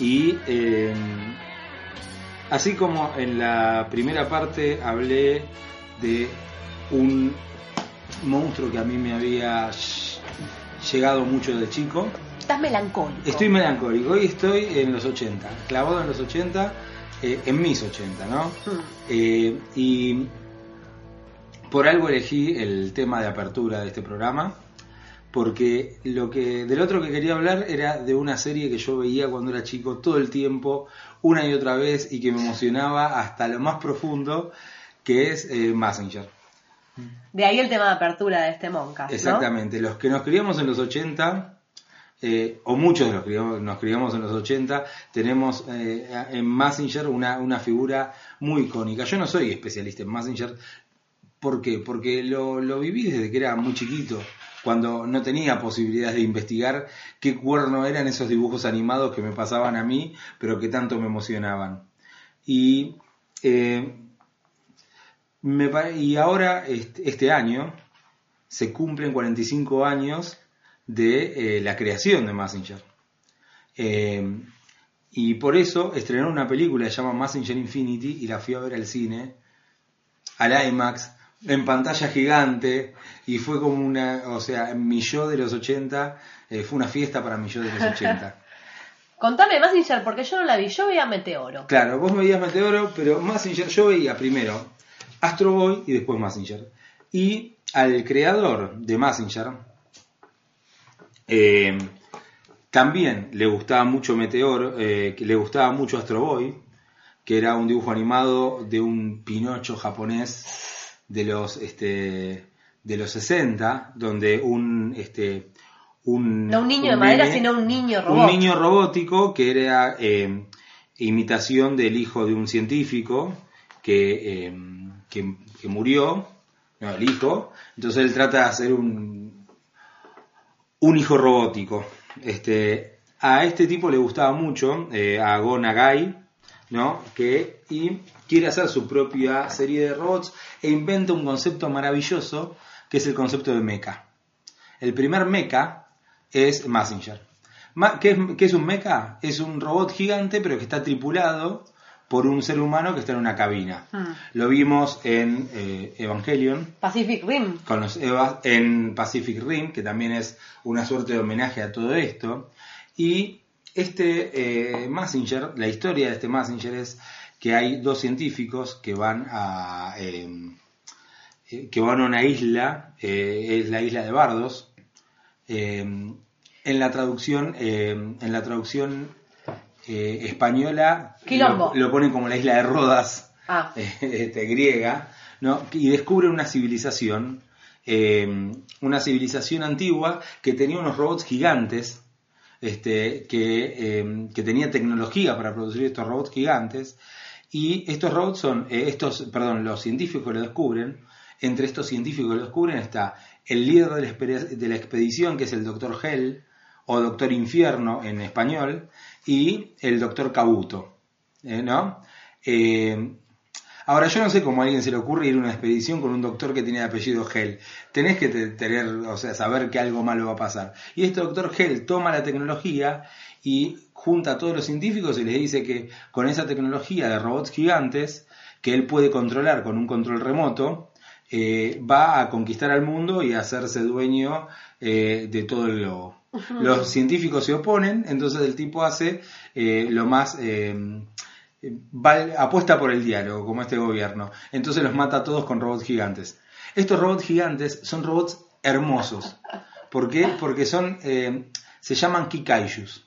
y eh, así como en la primera parte hablé de un monstruo que a mí me había llegado mucho de chico. Estás melancólico. Estoy melancólico, hoy estoy en los 80, clavado en los 80, eh, en mis 80, ¿no? Hmm. Eh, y por algo elegí el tema de apertura de este programa, porque lo que del otro que quería hablar era de una serie que yo veía cuando era chico todo el tiempo, una y otra vez, y que me emocionaba hasta lo más profundo, que es eh, Messenger. De ahí el tema de apertura de este Moncas, ¿no? Exactamente, los que nos criamos en los 80, eh, o muchos de los que nos criamos en los 80, tenemos eh, en Messenger una, una figura muy icónica. Yo no soy especialista en Messenger, ¿por qué? Porque lo, lo viví desde que era muy chiquito, cuando no tenía posibilidades de investigar qué cuerno eran esos dibujos animados que me pasaban a mí, pero que tanto me emocionaban. Y eh, ahora, este, este año, se cumplen 45 años de eh, la creación de Messenger. Eh, y por eso estrenó una película que se llama Messenger Infinity y la fui a ver al cine, al IMAX, en pantalla gigante, y fue como una, o sea, mi yo de los 80, eh, fue una fiesta para mi yo de los <laughs> 80. Contame Messenger, porque yo no la vi. Yo veía Meteoro. Claro, vos veías Meteoro, pero Messenger yo veía primero Astro Boy y después Messenger. Y al creador de Messenger eh, también le gustaba mucho Meteor, eh, le gustaba mucho Astro Boy, que era un dibujo animado de un Pinocho japonés de los este de los 60, donde un este un, No un niño de un madera, nene- sino un niño un robot. niño robótico que era eh, imitación del hijo de un científico que, eh, que, que murió, no, el hijo, entonces él trata de hacer un, un hijo robótico. Este, a este tipo le gustaba mucho, eh, a Go Nagai, ¿no? Que, y quiere hacer su propia serie de robots e inventa un concepto maravilloso que es el concepto de mecha. El primer mecha es Messenger. ¿Qué es, qué es un mecha? Es un robot gigante pero que está tripulado por un ser humano que está en una cabina. Hmm. Lo vimos en eh, Evangelion, Pacific Rim. con los Evas en Pacific Rim, que también es una suerte de homenaje a todo esto. Y este eh, Messenger, la historia de este Messenger es que hay dos científicos que van a eh, eh, que van a una isla, eh, es la isla de Bardos. Eh, en la traducción, eh, en la traducción eh, española lo, lo ponen como la isla de Rodas Ah, <laughs> este, griega, ¿no? y descubre una civilización, una civilización antigua que tenía unos robots gigantes, este, que, eh, que tenía tecnología para producir estos robots gigantes, y estos robots son, eh, estos, perdón, los científicos lo descubren, entre estos científicos que lo descubren está el líder de la, expedición, que es el doctor Hell, o doctor Infierno en español, y el doctor Kabuto, eh, ¿no? Ahora, yo no sé cómo a alguien se le ocurre ir a una expedición con un doctor que tiene el apellido Hell. Tenés que te- tener, o sea, saber que algo malo va a pasar. Y este doctor Hell toma la tecnología y junta a todos los científicos y les dice que con esa tecnología de robots gigantes, que él puede controlar con un control remoto, eh, va a conquistar al mundo y a hacerse dueño eh, de todo el globo. Los científicos se oponen, entonces el tipo hace eh, lo más... va- apuesta por el diálogo, como este gobierno. Entonces los mata a todos con robots gigantes. Estos robots gigantes son robots hermosos. ¿Por qué? Porque son, eh, se llaman Kikaijus.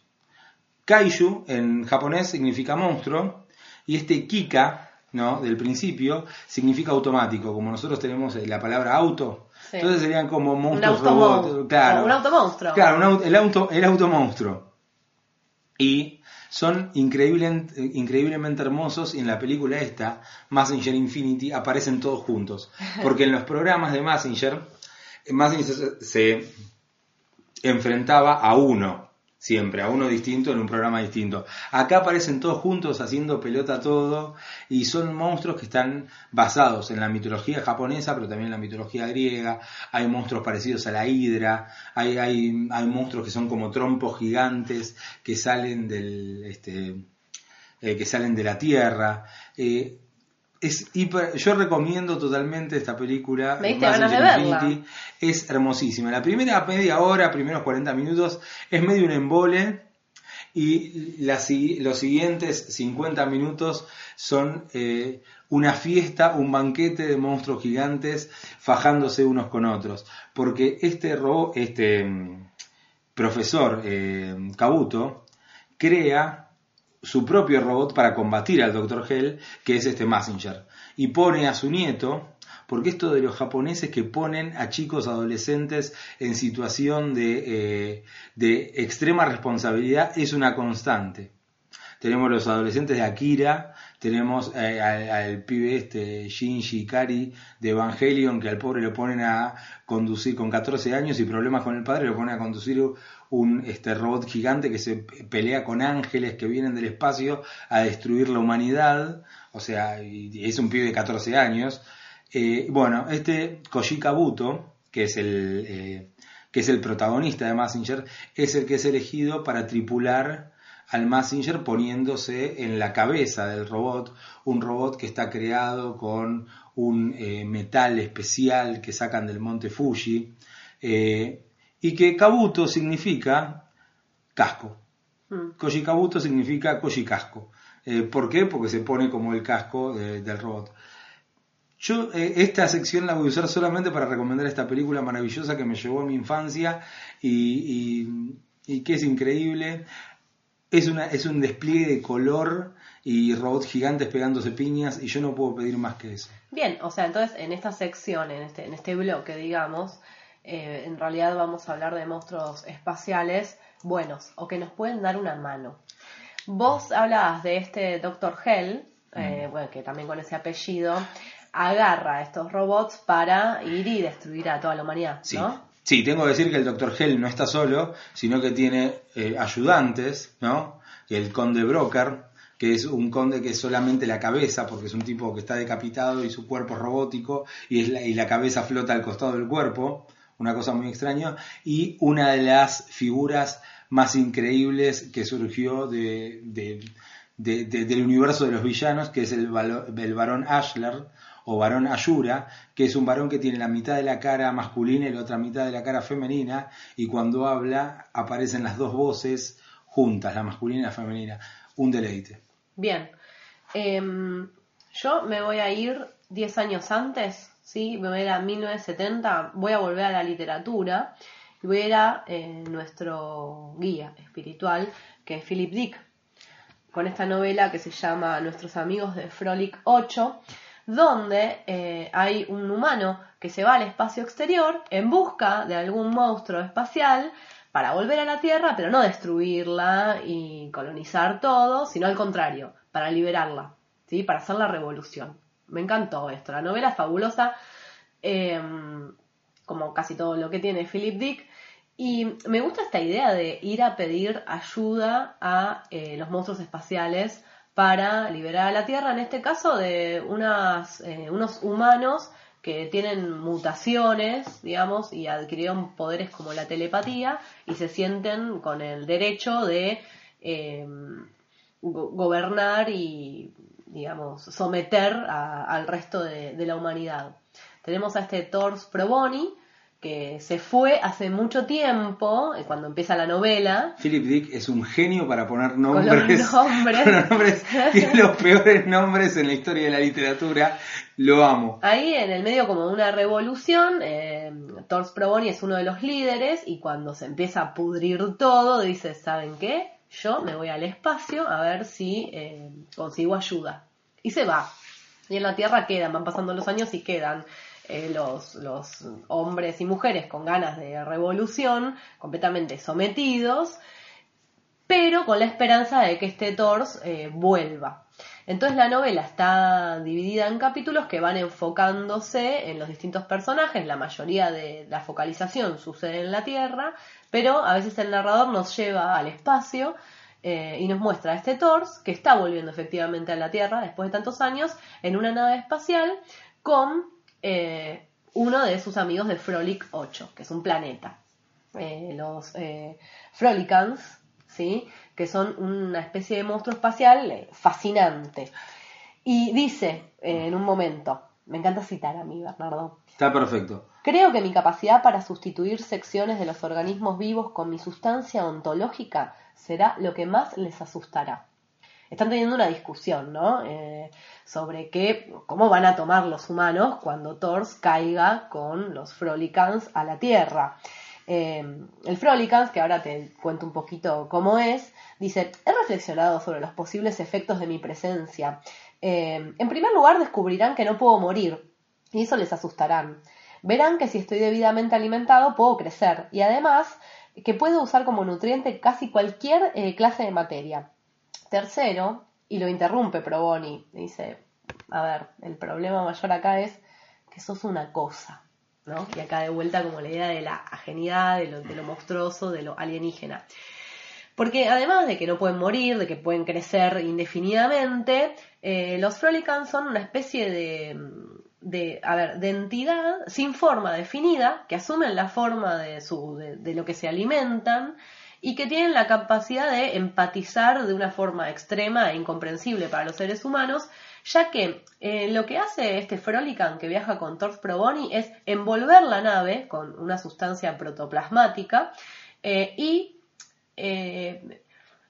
Kaiju en japonés significa monstruo y este Kika, ¿no? Del principio significa automático, como nosotros tenemos eh, la palabra auto. Sí. Entonces serían como monstruos robots. Claro. Un automonstruo. Claro, un el, auto, el auto monstruo. Y son increíble- increíblemente hermosos y en la película esta, Messenger Infinity, aparecen todos juntos. Porque en los programas de Messenger, Messenger se, se enfrentaba a uno. Siempre, a uno distinto en un programa distinto. Acá aparecen todos juntos haciendo pelota todo y son monstruos que están basados en la mitología japonesa, pero también en la mitología griega. Hay monstruos parecidos a la hidra, hay, hay, hay monstruos que son como trompos gigantes que salen del... Este, eh, que salen de la tierra. Eh, es hiper- yo recomiendo totalmente esta película. Me diste Massinger ganas de verla. Infinity. Es hermosísima. La primera media hora, primeros 40 minutos, es medio un embole. Y la los siguientes 50 minutos son eh, una fiesta, un banquete de monstruos gigantes fajándose unos con otros. Porque este, ro- este mm, profesor eh, Kabuto crea su propio robot para combatir al Dr. Hell, que es este Messenger. Y pone a su nieto, porque esto de los japoneses que ponen a chicos adolescentes en situación de, eh, de extrema responsabilidad es una constante. Tenemos los adolescentes de Akira, tenemos eh, al, pibe este Shinji Ikari de Evangelion, que al pobre lo ponen a conducir con 14 años y problemas con el padre, lo ponen a conducir un este robot gigante que se pelea con ángeles que vienen del espacio a destruir la humanidad, o sea, es un pibe de 14 años. Eh, bueno, este Koji Kabuto, que es el eh, que es el protagonista de Massinger, es el que es elegido para tripular al Massinger poniéndose en la cabeza del robot, un robot que está creado con un eh, metal especial que sacan del monte Fuji, eh, y que Kabuto significa casco. Mm. Koji Kabuto significa Koji casco. Eh, ¿Por qué? Porque se pone como el casco de- del robot. Yo eh, esta sección la voy a usar solamente para recomendar esta película maravillosa que me llevó a mi infancia y, y- y que es increíble. Es, una, es un despliegue de color y robots gigantes pegándose piñas y yo no puedo pedir más que eso. Bien, o sea, entonces en esta sección, en este, en este bloque, digamos, eh, en realidad vamos a hablar de monstruos espaciales buenos o que nos pueden dar una mano. Vos hablabas de este Dr. Hell, eh, bueno, que también con ese apellido, agarra a estos robots para ir y destruir a toda la humanidad, Sí. ¿no? Sí, tengo que decir que el Dr. Hell no está solo, sino que tiene eh, ayudantes, ¿no? El conde Broker, que es un conde que es solamente la cabeza, porque es un tipo que está decapitado y su cuerpo es robótico y, la, cabeza flota al costado del cuerpo, una cosa muy extraña, y una de las figuras más increíbles que surgió de, de- de- de- del universo de los villanos, que es el, el varón Ashler, o varón Ayura, que es un varón que tiene la mitad de la cara masculina y la otra mitad de la cara femenina, y cuando habla aparecen las dos voces juntas, la masculina y la femenina. Un deleite. Bien. Em, yo me voy a ir 10 años antes, ¿sí? Me voy a ir a 1970, voy a volver a la literatura y voy a ir a eh, nuestro guía espiritual, que es Philip Dick, con esta novela que se llama Nuestros amigos de Frolic 8, donde eh, hay un humano que se va al espacio exterior en busca de algún monstruo espacial para volver a la Tierra, pero no destruirla y colonizar todo, sino al contrario, para liberarla, ¿sí? para hacer la revolución. Me encantó esto, la novela es fabulosa, eh, como casi todo lo que tiene Philip Dick, y me gusta esta idea de ir a pedir ayuda a eh, los monstruos espaciales para liberar a la Tierra, en este caso de unas, eh, unos humanos que tienen mutaciones, digamos, y adquirieron poderes como la telepatía y se sienten con el derecho de eh, go- gobernar y, digamos, someter a- al resto de, la humanidad. Tenemos a este Thors Proboni, que se fue hace mucho tiempo, eh, cuando empieza la novela, Philip Dick es un genio para poner los nombres. <laughs> con los nombres tiene los peores nombres en la historia de la literatura. Lo amo. Ahí en el medio como de una revolución, eh, Proboni es uno de los líderes y cuando se empieza a pudrir todo, dice, ¿saben qué? Yo me voy al espacio a ver si eh, consigo ayuda. Y se va. Y en la Tierra quedan, van pasando los años y quedan eh, los, hombres y mujeres con ganas de revolución, completamente sometidos. pero con la esperanza de que este Thors eh, vuelva. Entonces la novela está dividida en capítulos que van enfocándose en los distintos personajes, la mayoría de la focalización sucede en la Tierra, pero a veces el narrador nos lleva al espacio eh, y nos muestra a este Thors que está volviendo efectivamente a la Tierra después de tantos años en una nave espacial con eh, uno de sus amigos de Frolic 8, que es un planeta. Eh, los Frolicans, ¿sí? que son una especie de monstruo espacial fascinante. Y dice en un momento, me encanta citar a mí, Bernardo. Está perfecto. Creo que mi capacidad para sustituir secciones de los organismos vivos con mi sustancia ontológica será lo que más les asustará. Están teniendo una discusión, ¿no? Eh, sobre qué, cómo van a tomar los humanos cuando Thors caiga con los Frolicans a la Tierra. Eh, el Frolicans, que ahora te cuento un poquito cómo es, dice, he reflexionado sobre los posibles efectos de mi presencia. Eh, en primer lugar, descubrirán que no puedo morir, y eso les asustarán. Verán que si estoy debidamente alimentado puedo crecer, y además que puedo usar como nutriente casi cualquier clase de materia. Tercero, y lo interrumpe Proboni, dice, a ver, el problema mayor acá es que sos una cosa, ¿no? Y acá de vuelta como la idea de la ajenidad, de lo, monstruoso, de lo alienígena. Porque además de que no pueden morir, de que pueden crecer indefinidamente, eh, los Frolicans son una especie de, de, a ver, de entidad sin forma definida, que asumen la forma de, su, de, lo que se alimentan y que tienen la capacidad de empatizar de una forma extrema e incomprensible para los seres humanos, ya que eh, lo que hace este Frolican que viaja con Thor Proboni es envolver la nave con una sustancia protoplasmática eh, y eh,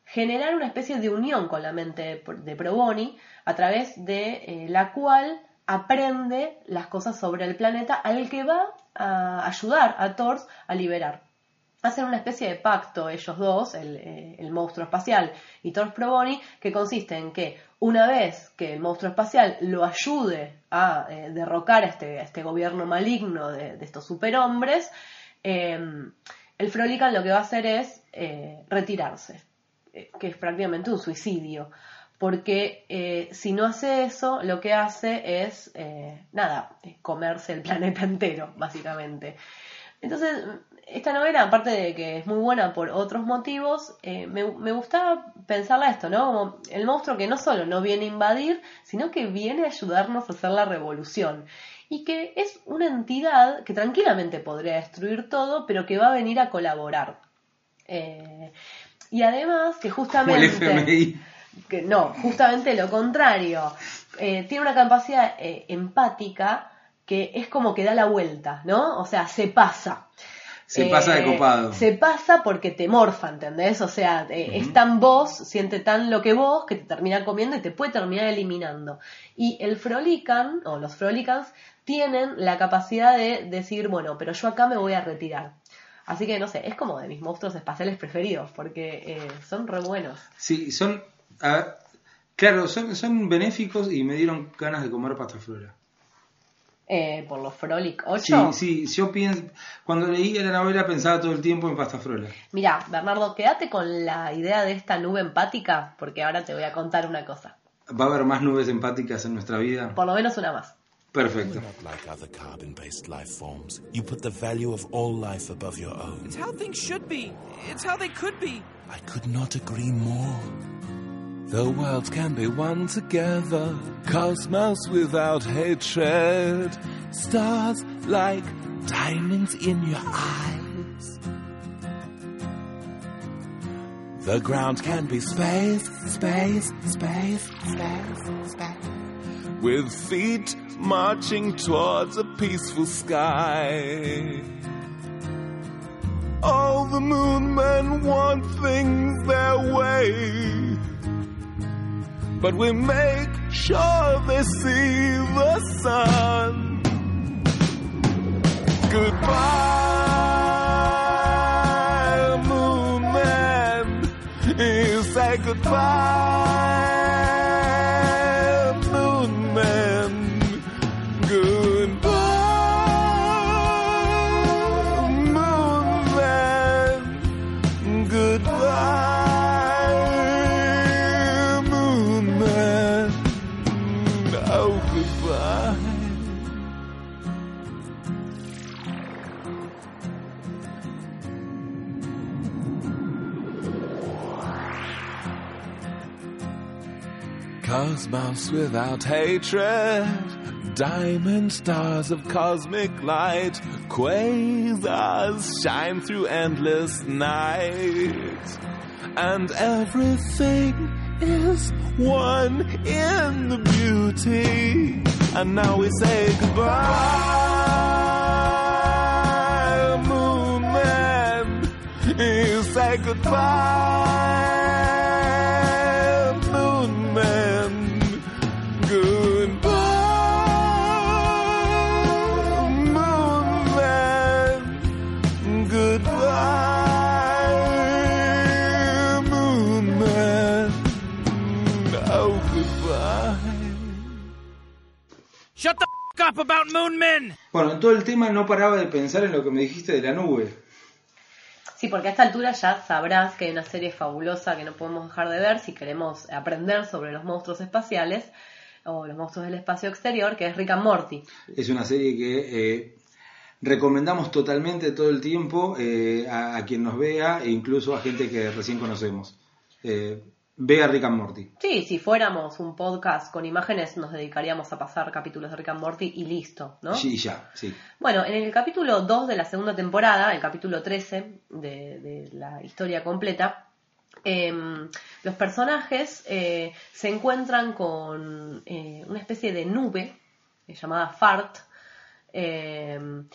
generar una especie de unión con la mente de Proboni a través de la cual aprende las cosas sobre el planeta al que va a ayudar a Thor a liberar. Hacen una especie de pacto ellos dos, el, eh, monstruo espacial y Thor Proboni, que consiste en que una vez que el monstruo espacial lo ayude a eh, derrocar a este, este, gobierno maligno de, estos superhombres, em, el Frolican lo que va a hacer es eh, retirarse, que es prácticamente un suicidio porque si no hace eso, lo que hace es, nada, comerse el <laughs> planeta entero, básicamente. Entonces, esta novela, aparte de que es muy buena por otros motivos, eh, me, me, gustaba pensarla esto, ¿no? Como el monstruo que no solo no viene a invadir, sino que viene a ayudarnos a hacer la revolución. Y que es una entidad que tranquilamente podría destruir todo, pero que va a venir a colaborar. y además que justamente que no, justamente lo contrario. Eh, tiene una capacidad eh, empática que es como que da la vuelta, ¿no? O sea, se pasa. Se pasa de eh, copado. Se pasa porque te morfa, ¿entendés? O sea, es tan vos, siente tan lo que vos, que te termina comiendo y te puede terminar eliminando. Y el Frolican, o los Frolicans, tienen la capacidad de decir, bueno, pero yo acá me voy a retirar. Así que no sé, es como de mis monstruos espaciales preferidos, porque son re buenos. Sí, son claro, son, son benéficos y me dieron ganas de comer pasta flora. Eh, por los Frolic 8. Sí, sí, yo pienso, cuando leía la novela pensaba todo el tiempo en pasta flora. Mira, Bernardo, quédate con la idea de esta nube empática, porque ahora te voy a contar una cosa. ¿Va a haber más nubes empáticas en nuestra vida? Por lo menos una más. Perfecto. like other carbon-based life forms. You put the value of all life above your own. It's how things should be. It's how they could be. I could not agree more. The world can be one together, cosmos without hatred, stars like diamonds in your eyes. The ground can be space, space, space, space, space. With feet marching towards a peaceful sky. All the moon men want things their way but we make sure they see the sun. Goodbye, moon man. You say goodbye. Cosmos without hatred, diamond stars of cosmic light, quasars shine through endless night, and everything is one in the beauty. And now we say goodbye, moon man. You say goodbye, up about Moon Men! Bueno, en todo el tema no paraba de pensar en lo que me dijiste de la nube. Sí, porque a esta altura ya sabrás que hay una serie fabulosa que no podemos dejar de ver si queremos aprender sobre los monstruos espaciales o los monstruos del espacio exterior, que es Rick and Morty. Es una serie que eh, recomendamos totalmente todo el tiempo eh, a, a quien nos vea e incluso a gente que recién conocemos. Eh, ve a Rick and Morty. Sí, si fuéramos un podcast con imágenes, nos dedicaríamos a pasar capítulos de Rick and Morty y listo, ¿no? Sí, ya, sí. Bueno, en el capítulo 2 de la segunda temporada, el capítulo 13 de, de la historia completa, em, los personajes eh, se encuentran con eh, una especie de nube llamada Fart, em,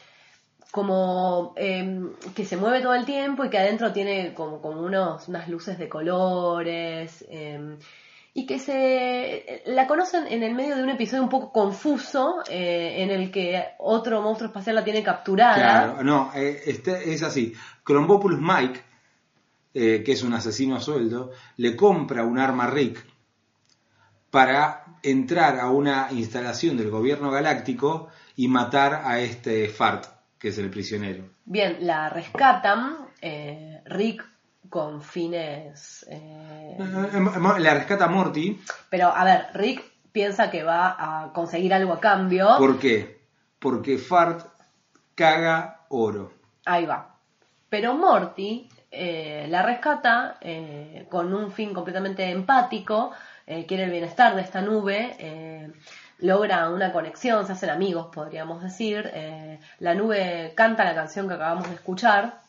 como em, que se mueve todo el tiempo y que adentro tiene como, unos, unas luces de colores. em, y que se la conocen en el medio de un episodio un poco confuso eh, en el que otro monstruo espacial la tiene capturada. Claro, no, eh, este, es así. Crombopoulos Mike, eh, que es un asesino a sueldo, le compra un arma Rick para entrar a una instalación del gobierno galáctico y matar a este Fart, que es el prisionero. Bien, la rescatan eh, Rick con fines... eh, La rescata Morty, pero a ver, Rick piensa que va a conseguir algo a cambio. ¿por qué? Porque Fart caga oro. Ahí va. Pero Morty eh, la rescata eh, con un fin completamente empático, eh, quiere el bienestar de esta nube, eh, logra una conexión, se hacen amigos, podríamos decir. eh, la nube canta la canción que acabamos de escuchar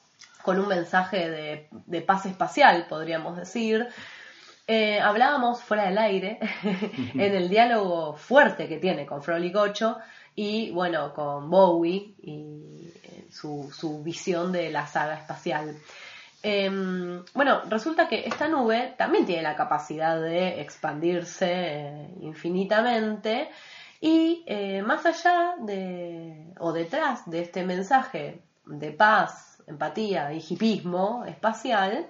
con un mensaje de, paz espacial, podríamos decir. Eh, hablábamos fuera del aire <laughs> en el diálogo fuerte que tiene con Frolic 8 y bueno, con Bowie y eh, su visión de la saga espacial. Em, bueno, resulta que esta nube también tiene la capacidad de expandirse eh, infinitamente y eh, más allá de o detrás de este mensaje de paz, empatía y hipismo espacial,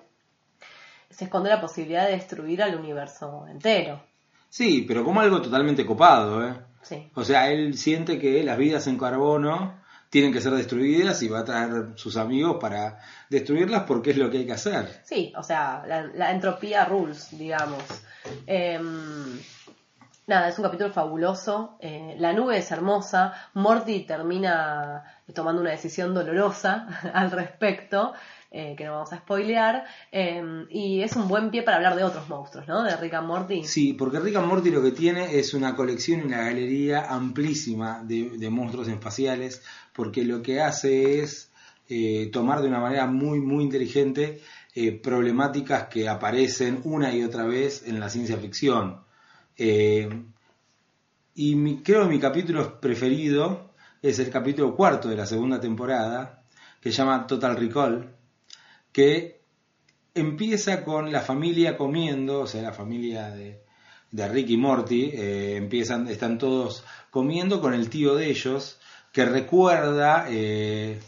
se esconde la posibilidad de destruir al universo entero. Sí, pero como algo totalmente copado, ¿eh? Sí. O sea, él siente que las vidas en carbono tienen que ser destruidas y va a traer sus amigos para destruirlas porque es lo que hay que hacer. Sí, o sea, la, entropía rules, digamos. Em, nada, es un capítulo fabuloso. eh, la nube es hermosa. Morty termina tomando una decisión dolorosa <laughs> al respecto, eh, que no vamos a spoilear. em, y es un buen pie para hablar de otros monstruos, ¿no? De Rick and Morty. Sí, porque Rick and Morty lo que tiene es una colección y una galería amplísima de, monstruos espaciales, porque lo que hace es eh, tomar de una manera muy, muy inteligente eh, problemáticas que aparecen una y otra vez en la ciencia ficción. Eh, y creo que mi capítulo preferido es el capítulo cuarto de la segunda temporada, que se llama Total Recall, que empieza con la familia comiendo, o sea, la familia de, de Rick y Morty, eh, empiezan, están todos comiendo con el tío de ellos, que recuerda, eh,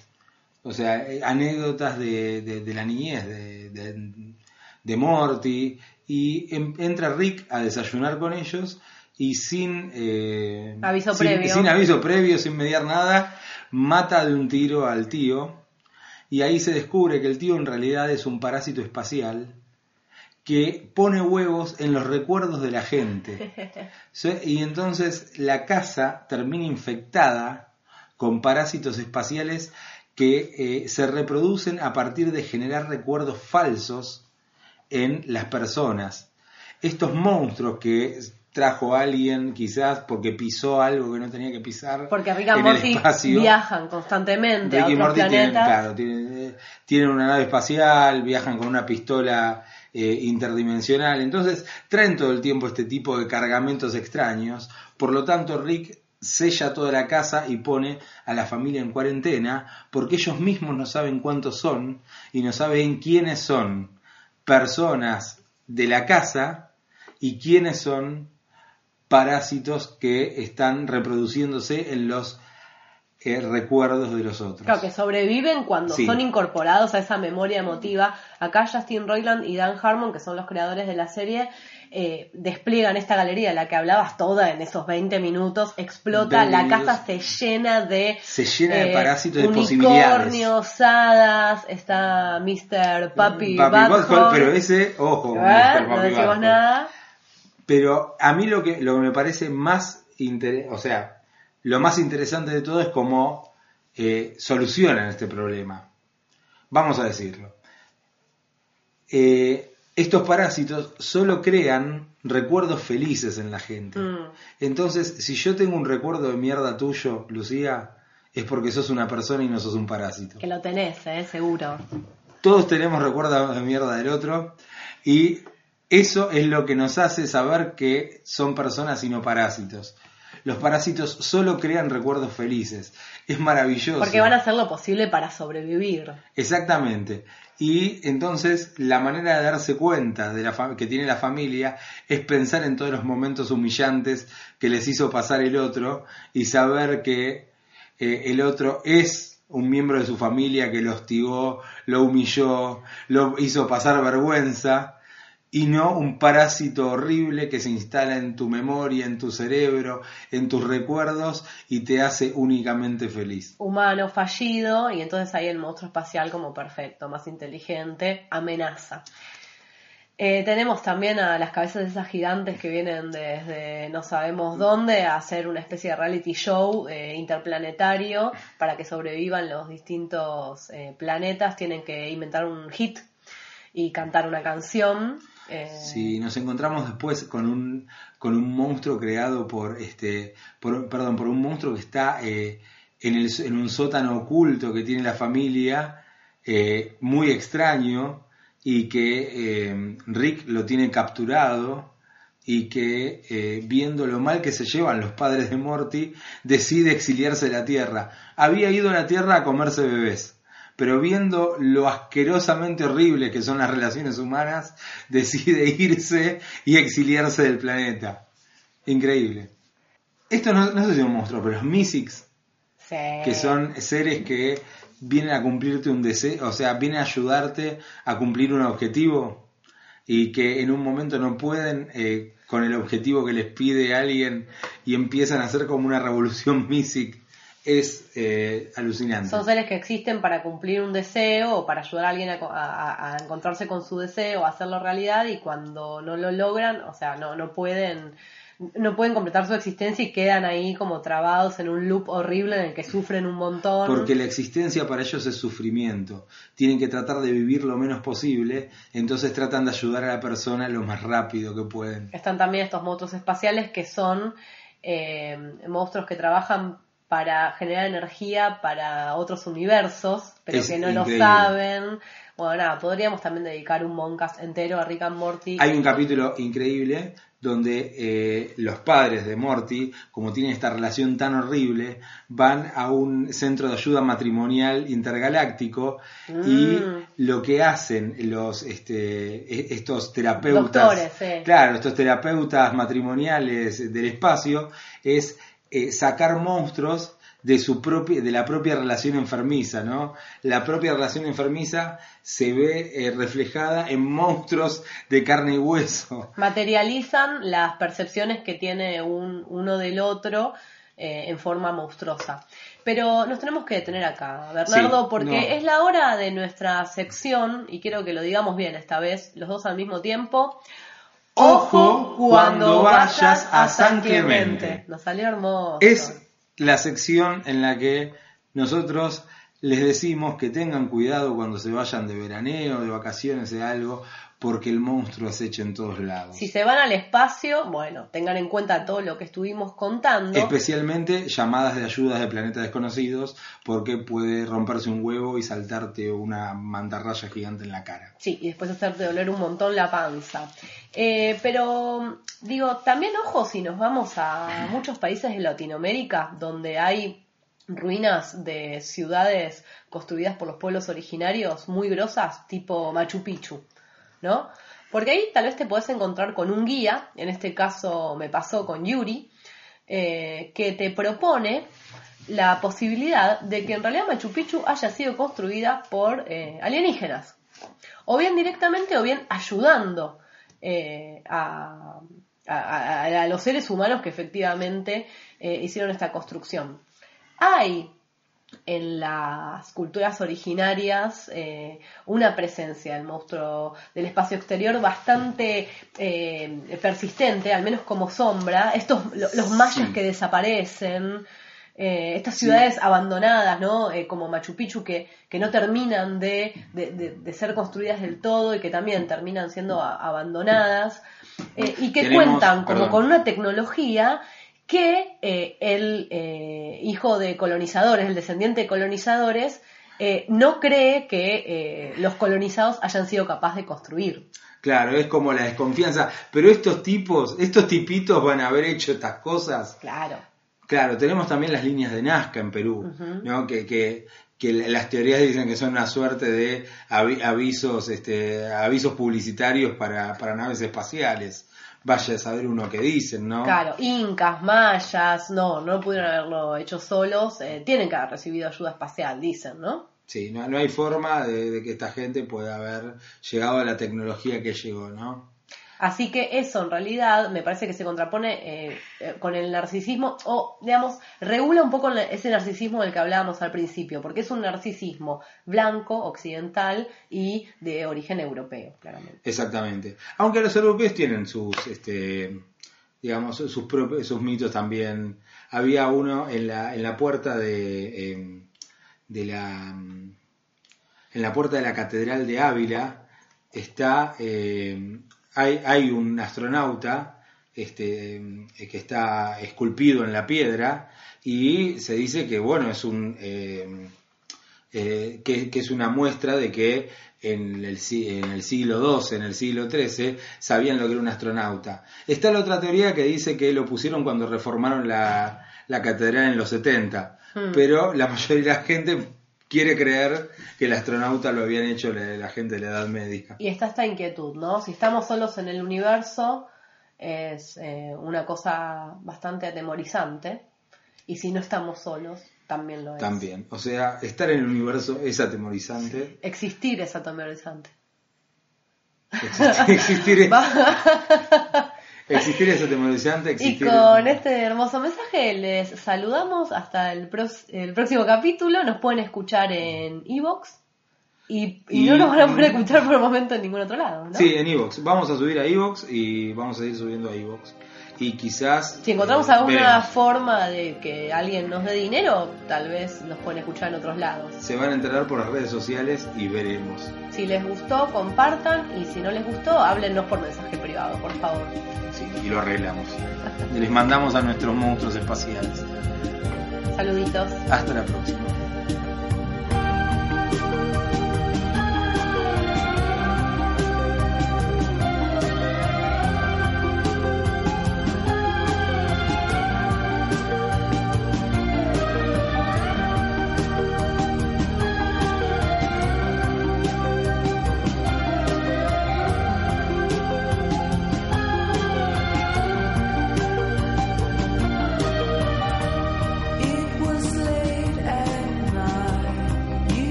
o sea, anécdotas de, de- de la niñez de, Morty, y entra Rick a desayunar con ellos y sin eh, Aviso sin- previo. sin aviso previo, sin mediar nada, mata de un tiro al tío y ahí se descubre que el tío en realidad es un parásito espacial que pone huevos en los recuerdos de la gente. <laughs> Y entonces la casa termina infectada con parásitos espaciales que eh, se reproducen a partir de generar recuerdos falsos en las personas. Estos monstruos que trajo alguien quizás porque pisó algo que no tenía que pisar Porque Rick and Morty espacio. viajan constantemente Rick a y Morty tienen, planetas. claro, tienen, tienen una nave espacial, viajan con una pistola eh, interdimensional, entonces traen todo el tiempo este tipo de cargamentos extraños, por lo tanto Rick sella toda la casa y pone a la familia en cuarentena porque ellos mismos no saben cuántos son y no saben quiénes son personas de la casa y quiénes son parásitos que están reproduciéndose en los eh, recuerdos de los otros. Claro, que sobreviven cuando Sí. son incorporados a esa memoria emotiva. Acá Justin Roiland y Dan Harmon, que son los creadores de la serie, eh, despliegan esta galería la que hablabas toda en esos 20 minutos, explota, 20 la minutos. casa se llena de... Se llena de eh, parásitos de posibilidades. hadas, está Mr. Papi Butthole. Butthole, pero ese, ojo, ¿Eh? No Papi decimos Butthole. nada. Pero a mí lo que, lo que me parece más interesante, o sea, lo más interesante de todo es cómo eh, solucionan este problema. Vamos a decirlo. Eh, estos parásitos solo crean recuerdos felices en la gente. Mm. Entonces, si yo tengo un recuerdo de mierda tuyo, Lucía, es porque sos una persona y no sos un parásito. Que lo tenés, eh, seguro. Todos tenemos recuerdos de mierda del otro y eso es lo que nos hace saber que son personas y no parásitos. Los parásitos solo crean recuerdos felices. Es maravilloso. Porque van a hacer lo posible para sobrevivir. Exactamente. Y entonces la manera de darse cuenta de la que tiene la familia es pensar en todos los momentos humillantes que les hizo pasar el otro y saber que eh, el otro es un miembro de su familia que lo hostigó, lo humilló, lo hizo pasar vergüenza y no un parásito horrible que se instala en tu memoria, en tu cerebro, en tus recuerdos y te hace únicamente feliz. humano fallido y entonces hay el monstruo espacial como perfecto, más inteligente, amenaza. Eh, tenemos también a las cabezas de esas gigantes que vienen desde no sabemos dónde a hacer una especie de reality show eh, interplanetario para que sobrevivan los distintos eh, planetas. Tienen que inventar un hit y cantar una canción. Eh, Si nos encontramos después con un, con un monstruo creado por, este, por, perdón, por un monstruo que está eh, en, el, en un sótano oculto que tiene la familia, eh, muy extraño, y que eh, Rick lo tiene capturado y que viendo lo mal que se llevan los padres de Morty, decide exiliarse de la Tierra. Había ido a la Tierra a comerse bebés pero viendo lo asquerosamente horrible que son las relaciones humanas, <laughs> decide irse y exiliarse del planeta. Increíble. Esto no, no sé si es un monstruo, pero los Mysics, sí. que son seres que vienen a cumplirte un deseo, o sea, vienen a ayudarte a cumplir un objetivo y que en un momento no pueden eh, con el objetivo que les pide alguien y empiezan a hacer como una revolución <laughs> Mysic. Es eh, alucinante. Son seres que existen para cumplir un deseo o para ayudar a alguien a, a- a encontrarse con su deseo, a hacerlo realidad y cuando no lo logran, o sea, no, no pueden no pueden completar su existencia y quedan ahí como trabados en un loop horrible en el que sufren un montón. Porque la existencia para ellos es sufrimiento. Tienen que tratar de vivir lo menos posible, entonces tratan de ayudar a la persona lo más rápido que pueden. Están también estos monstruos espaciales que son eh, monstruos que trabajan para generar energía para otros universos, pero Es que no lo saben. Bueno, nada, podríamos también dedicar un Moncast entero a Rick and Morty. Hay un capítulo increíble donde eh, los padres de Morty, como tienen esta relación tan horrible, van a un centro de ayuda matrimonial intergaláctico y Mm. lo que hacen los este, e- estos terapeutas, Doctores, sí. claro, estos terapeutas matrimoniales del espacio es eh, sacar monstruos de su propia de la propia relación enfermiza, ¿no? La propia relación enfermiza se ve eh, reflejada en monstruos de carne y hueso. <laughs> materializan las percepciones que tiene un, uno del otro eh, en forma monstruosa. Pero nos tenemos que detener acá, Bernardo, Sí, porque no. es la hora de nuestra sección, y quiero que lo digamos bien esta vez, los dos al mismo tiempo. Ojo cuando vayas a San Clemente. Nos salió hermoso. Es la sección en la que nosotros les decimos que tengan cuidado cuando se vayan de veraneo, de vacaciones, de algo, porque el monstruo acecha en todos lados. Si se van al espacio, bueno, tengan en cuenta todo lo que estuvimos contando. Especialmente llamadas de ayudas de planetas desconocidos, porque puede romperse un huevo y saltarte una mantarraya gigante en la cara. Sí, y después hacerte doler un montón la panza. Eh, pero digo, también ojo si nos vamos a muchos países de Latinoamérica donde hay ruinas de ciudades construidas por los pueblos originarios muy grosas, tipo Machu Picchu, ¿no? Porque ahí tal vez te puedes encontrar con un guía, en este caso me pasó con Yuri, eh, que te propone la posibilidad de que en realidad Machu Picchu haya sido construida por eh, alienígenas. O bien directamente o bien ayudando eh, a, a- los seres humanos que efectivamente hicieron esta construcción. Hay en las culturas originarias eh, una presencia del monstruo del espacio exterior bastante eh, persistente, al menos como sombra. Estos, lo- los mayas Sí. que desaparecen, eh, estas ciudades abandonadas, ¿no? Eh, como Machu Picchu, que, que no terminan de, de- de- de ser construidas del todo y que también terminan siendo abandonadas, y que Tenemos- cuentan como perdón. con una tecnología que eh, el eh, hijo de colonizadores, el descendiente de colonizadores, eh, no cree que los colonizados hayan sido capaces de construir. Claro, es como la desconfianza. Pero estos tipos, estos tipitos van a haber hecho estas cosas. Claro. Claro, tenemos también las líneas de Nazca en Perú. ¿no? Que, que, que las teorías dicen que son una suerte de avi- avisos, este, avisos publicitarios para, para naves espaciales. Vaya a saber uno qué dicen, ¿no? Claro, incas, mayas, no, no pudieron haberlo hecho solos, eh, tienen que haber recibido ayuda espacial, dicen, ¿no? Sí, no, no hay forma de, de que esta gente pueda haber llegado a la tecnología que llegó, ¿no? Así que eso en realidad me parece que se contrapone eh, eh, con el narcisismo o, digamos, regula un poco ese narcisismo del que hablábamos al principio, porque es un narcisismo blanco, occidental y de origen europeo, claramente. Exactamente. Aunque los europeos tienen sus, este, digamos, sus propios, sus mitos también. Había uno en la, en la puerta de, eh, de la, en la puerta de la catedral de Ávila está, eh, hay, hay un astronauta, este, eh, que está esculpido en la piedra y se dice que bueno es un eh, eh, que, que es una muestra de que en el, en el siglo XII, en el siglo XIII, sabían lo que era un astronauta. Está la otra teoría que dice que lo pusieron cuando reformaron la, la catedral en los 70, Hmm. pero la mayoría de la gente quiere creer que el astronauta lo habían hecho la, la gente de la Edad Media. Y está esta inquietud, ¿no? Si estamos solos en el universo es eh, una cosa bastante atemorizante y si no estamos solos también lo es. También. O sea, estar en el universo es atemorizante. Existir es atemorizante. Existir, existir, es, <laughs> existir es atemorizante. Y Existir con este hermoso mensaje les saludamos hasta el, el próximo capítulo. Nos pueden escuchar en Evox y, y Y- no nos van a poder escuchar por el momento en ningún otro lado. ¿no? Sí, en Evox. Vamos a subir a Evox y vamos a seguir subiendo a Evox. Y quizás. Si encontramos eh, alguna veremos. forma de que alguien nos dé dinero, tal vez nos pueden escuchar en otros lados. Se van a enterar por las redes sociales y veremos. Si les gustó, compartan y si no les gustó, háblennos por mensaje privado, por favor. Sí, y lo arreglamos. Y les mandamos a nuestros monstruos espaciales. Saluditos. Hasta la próxima.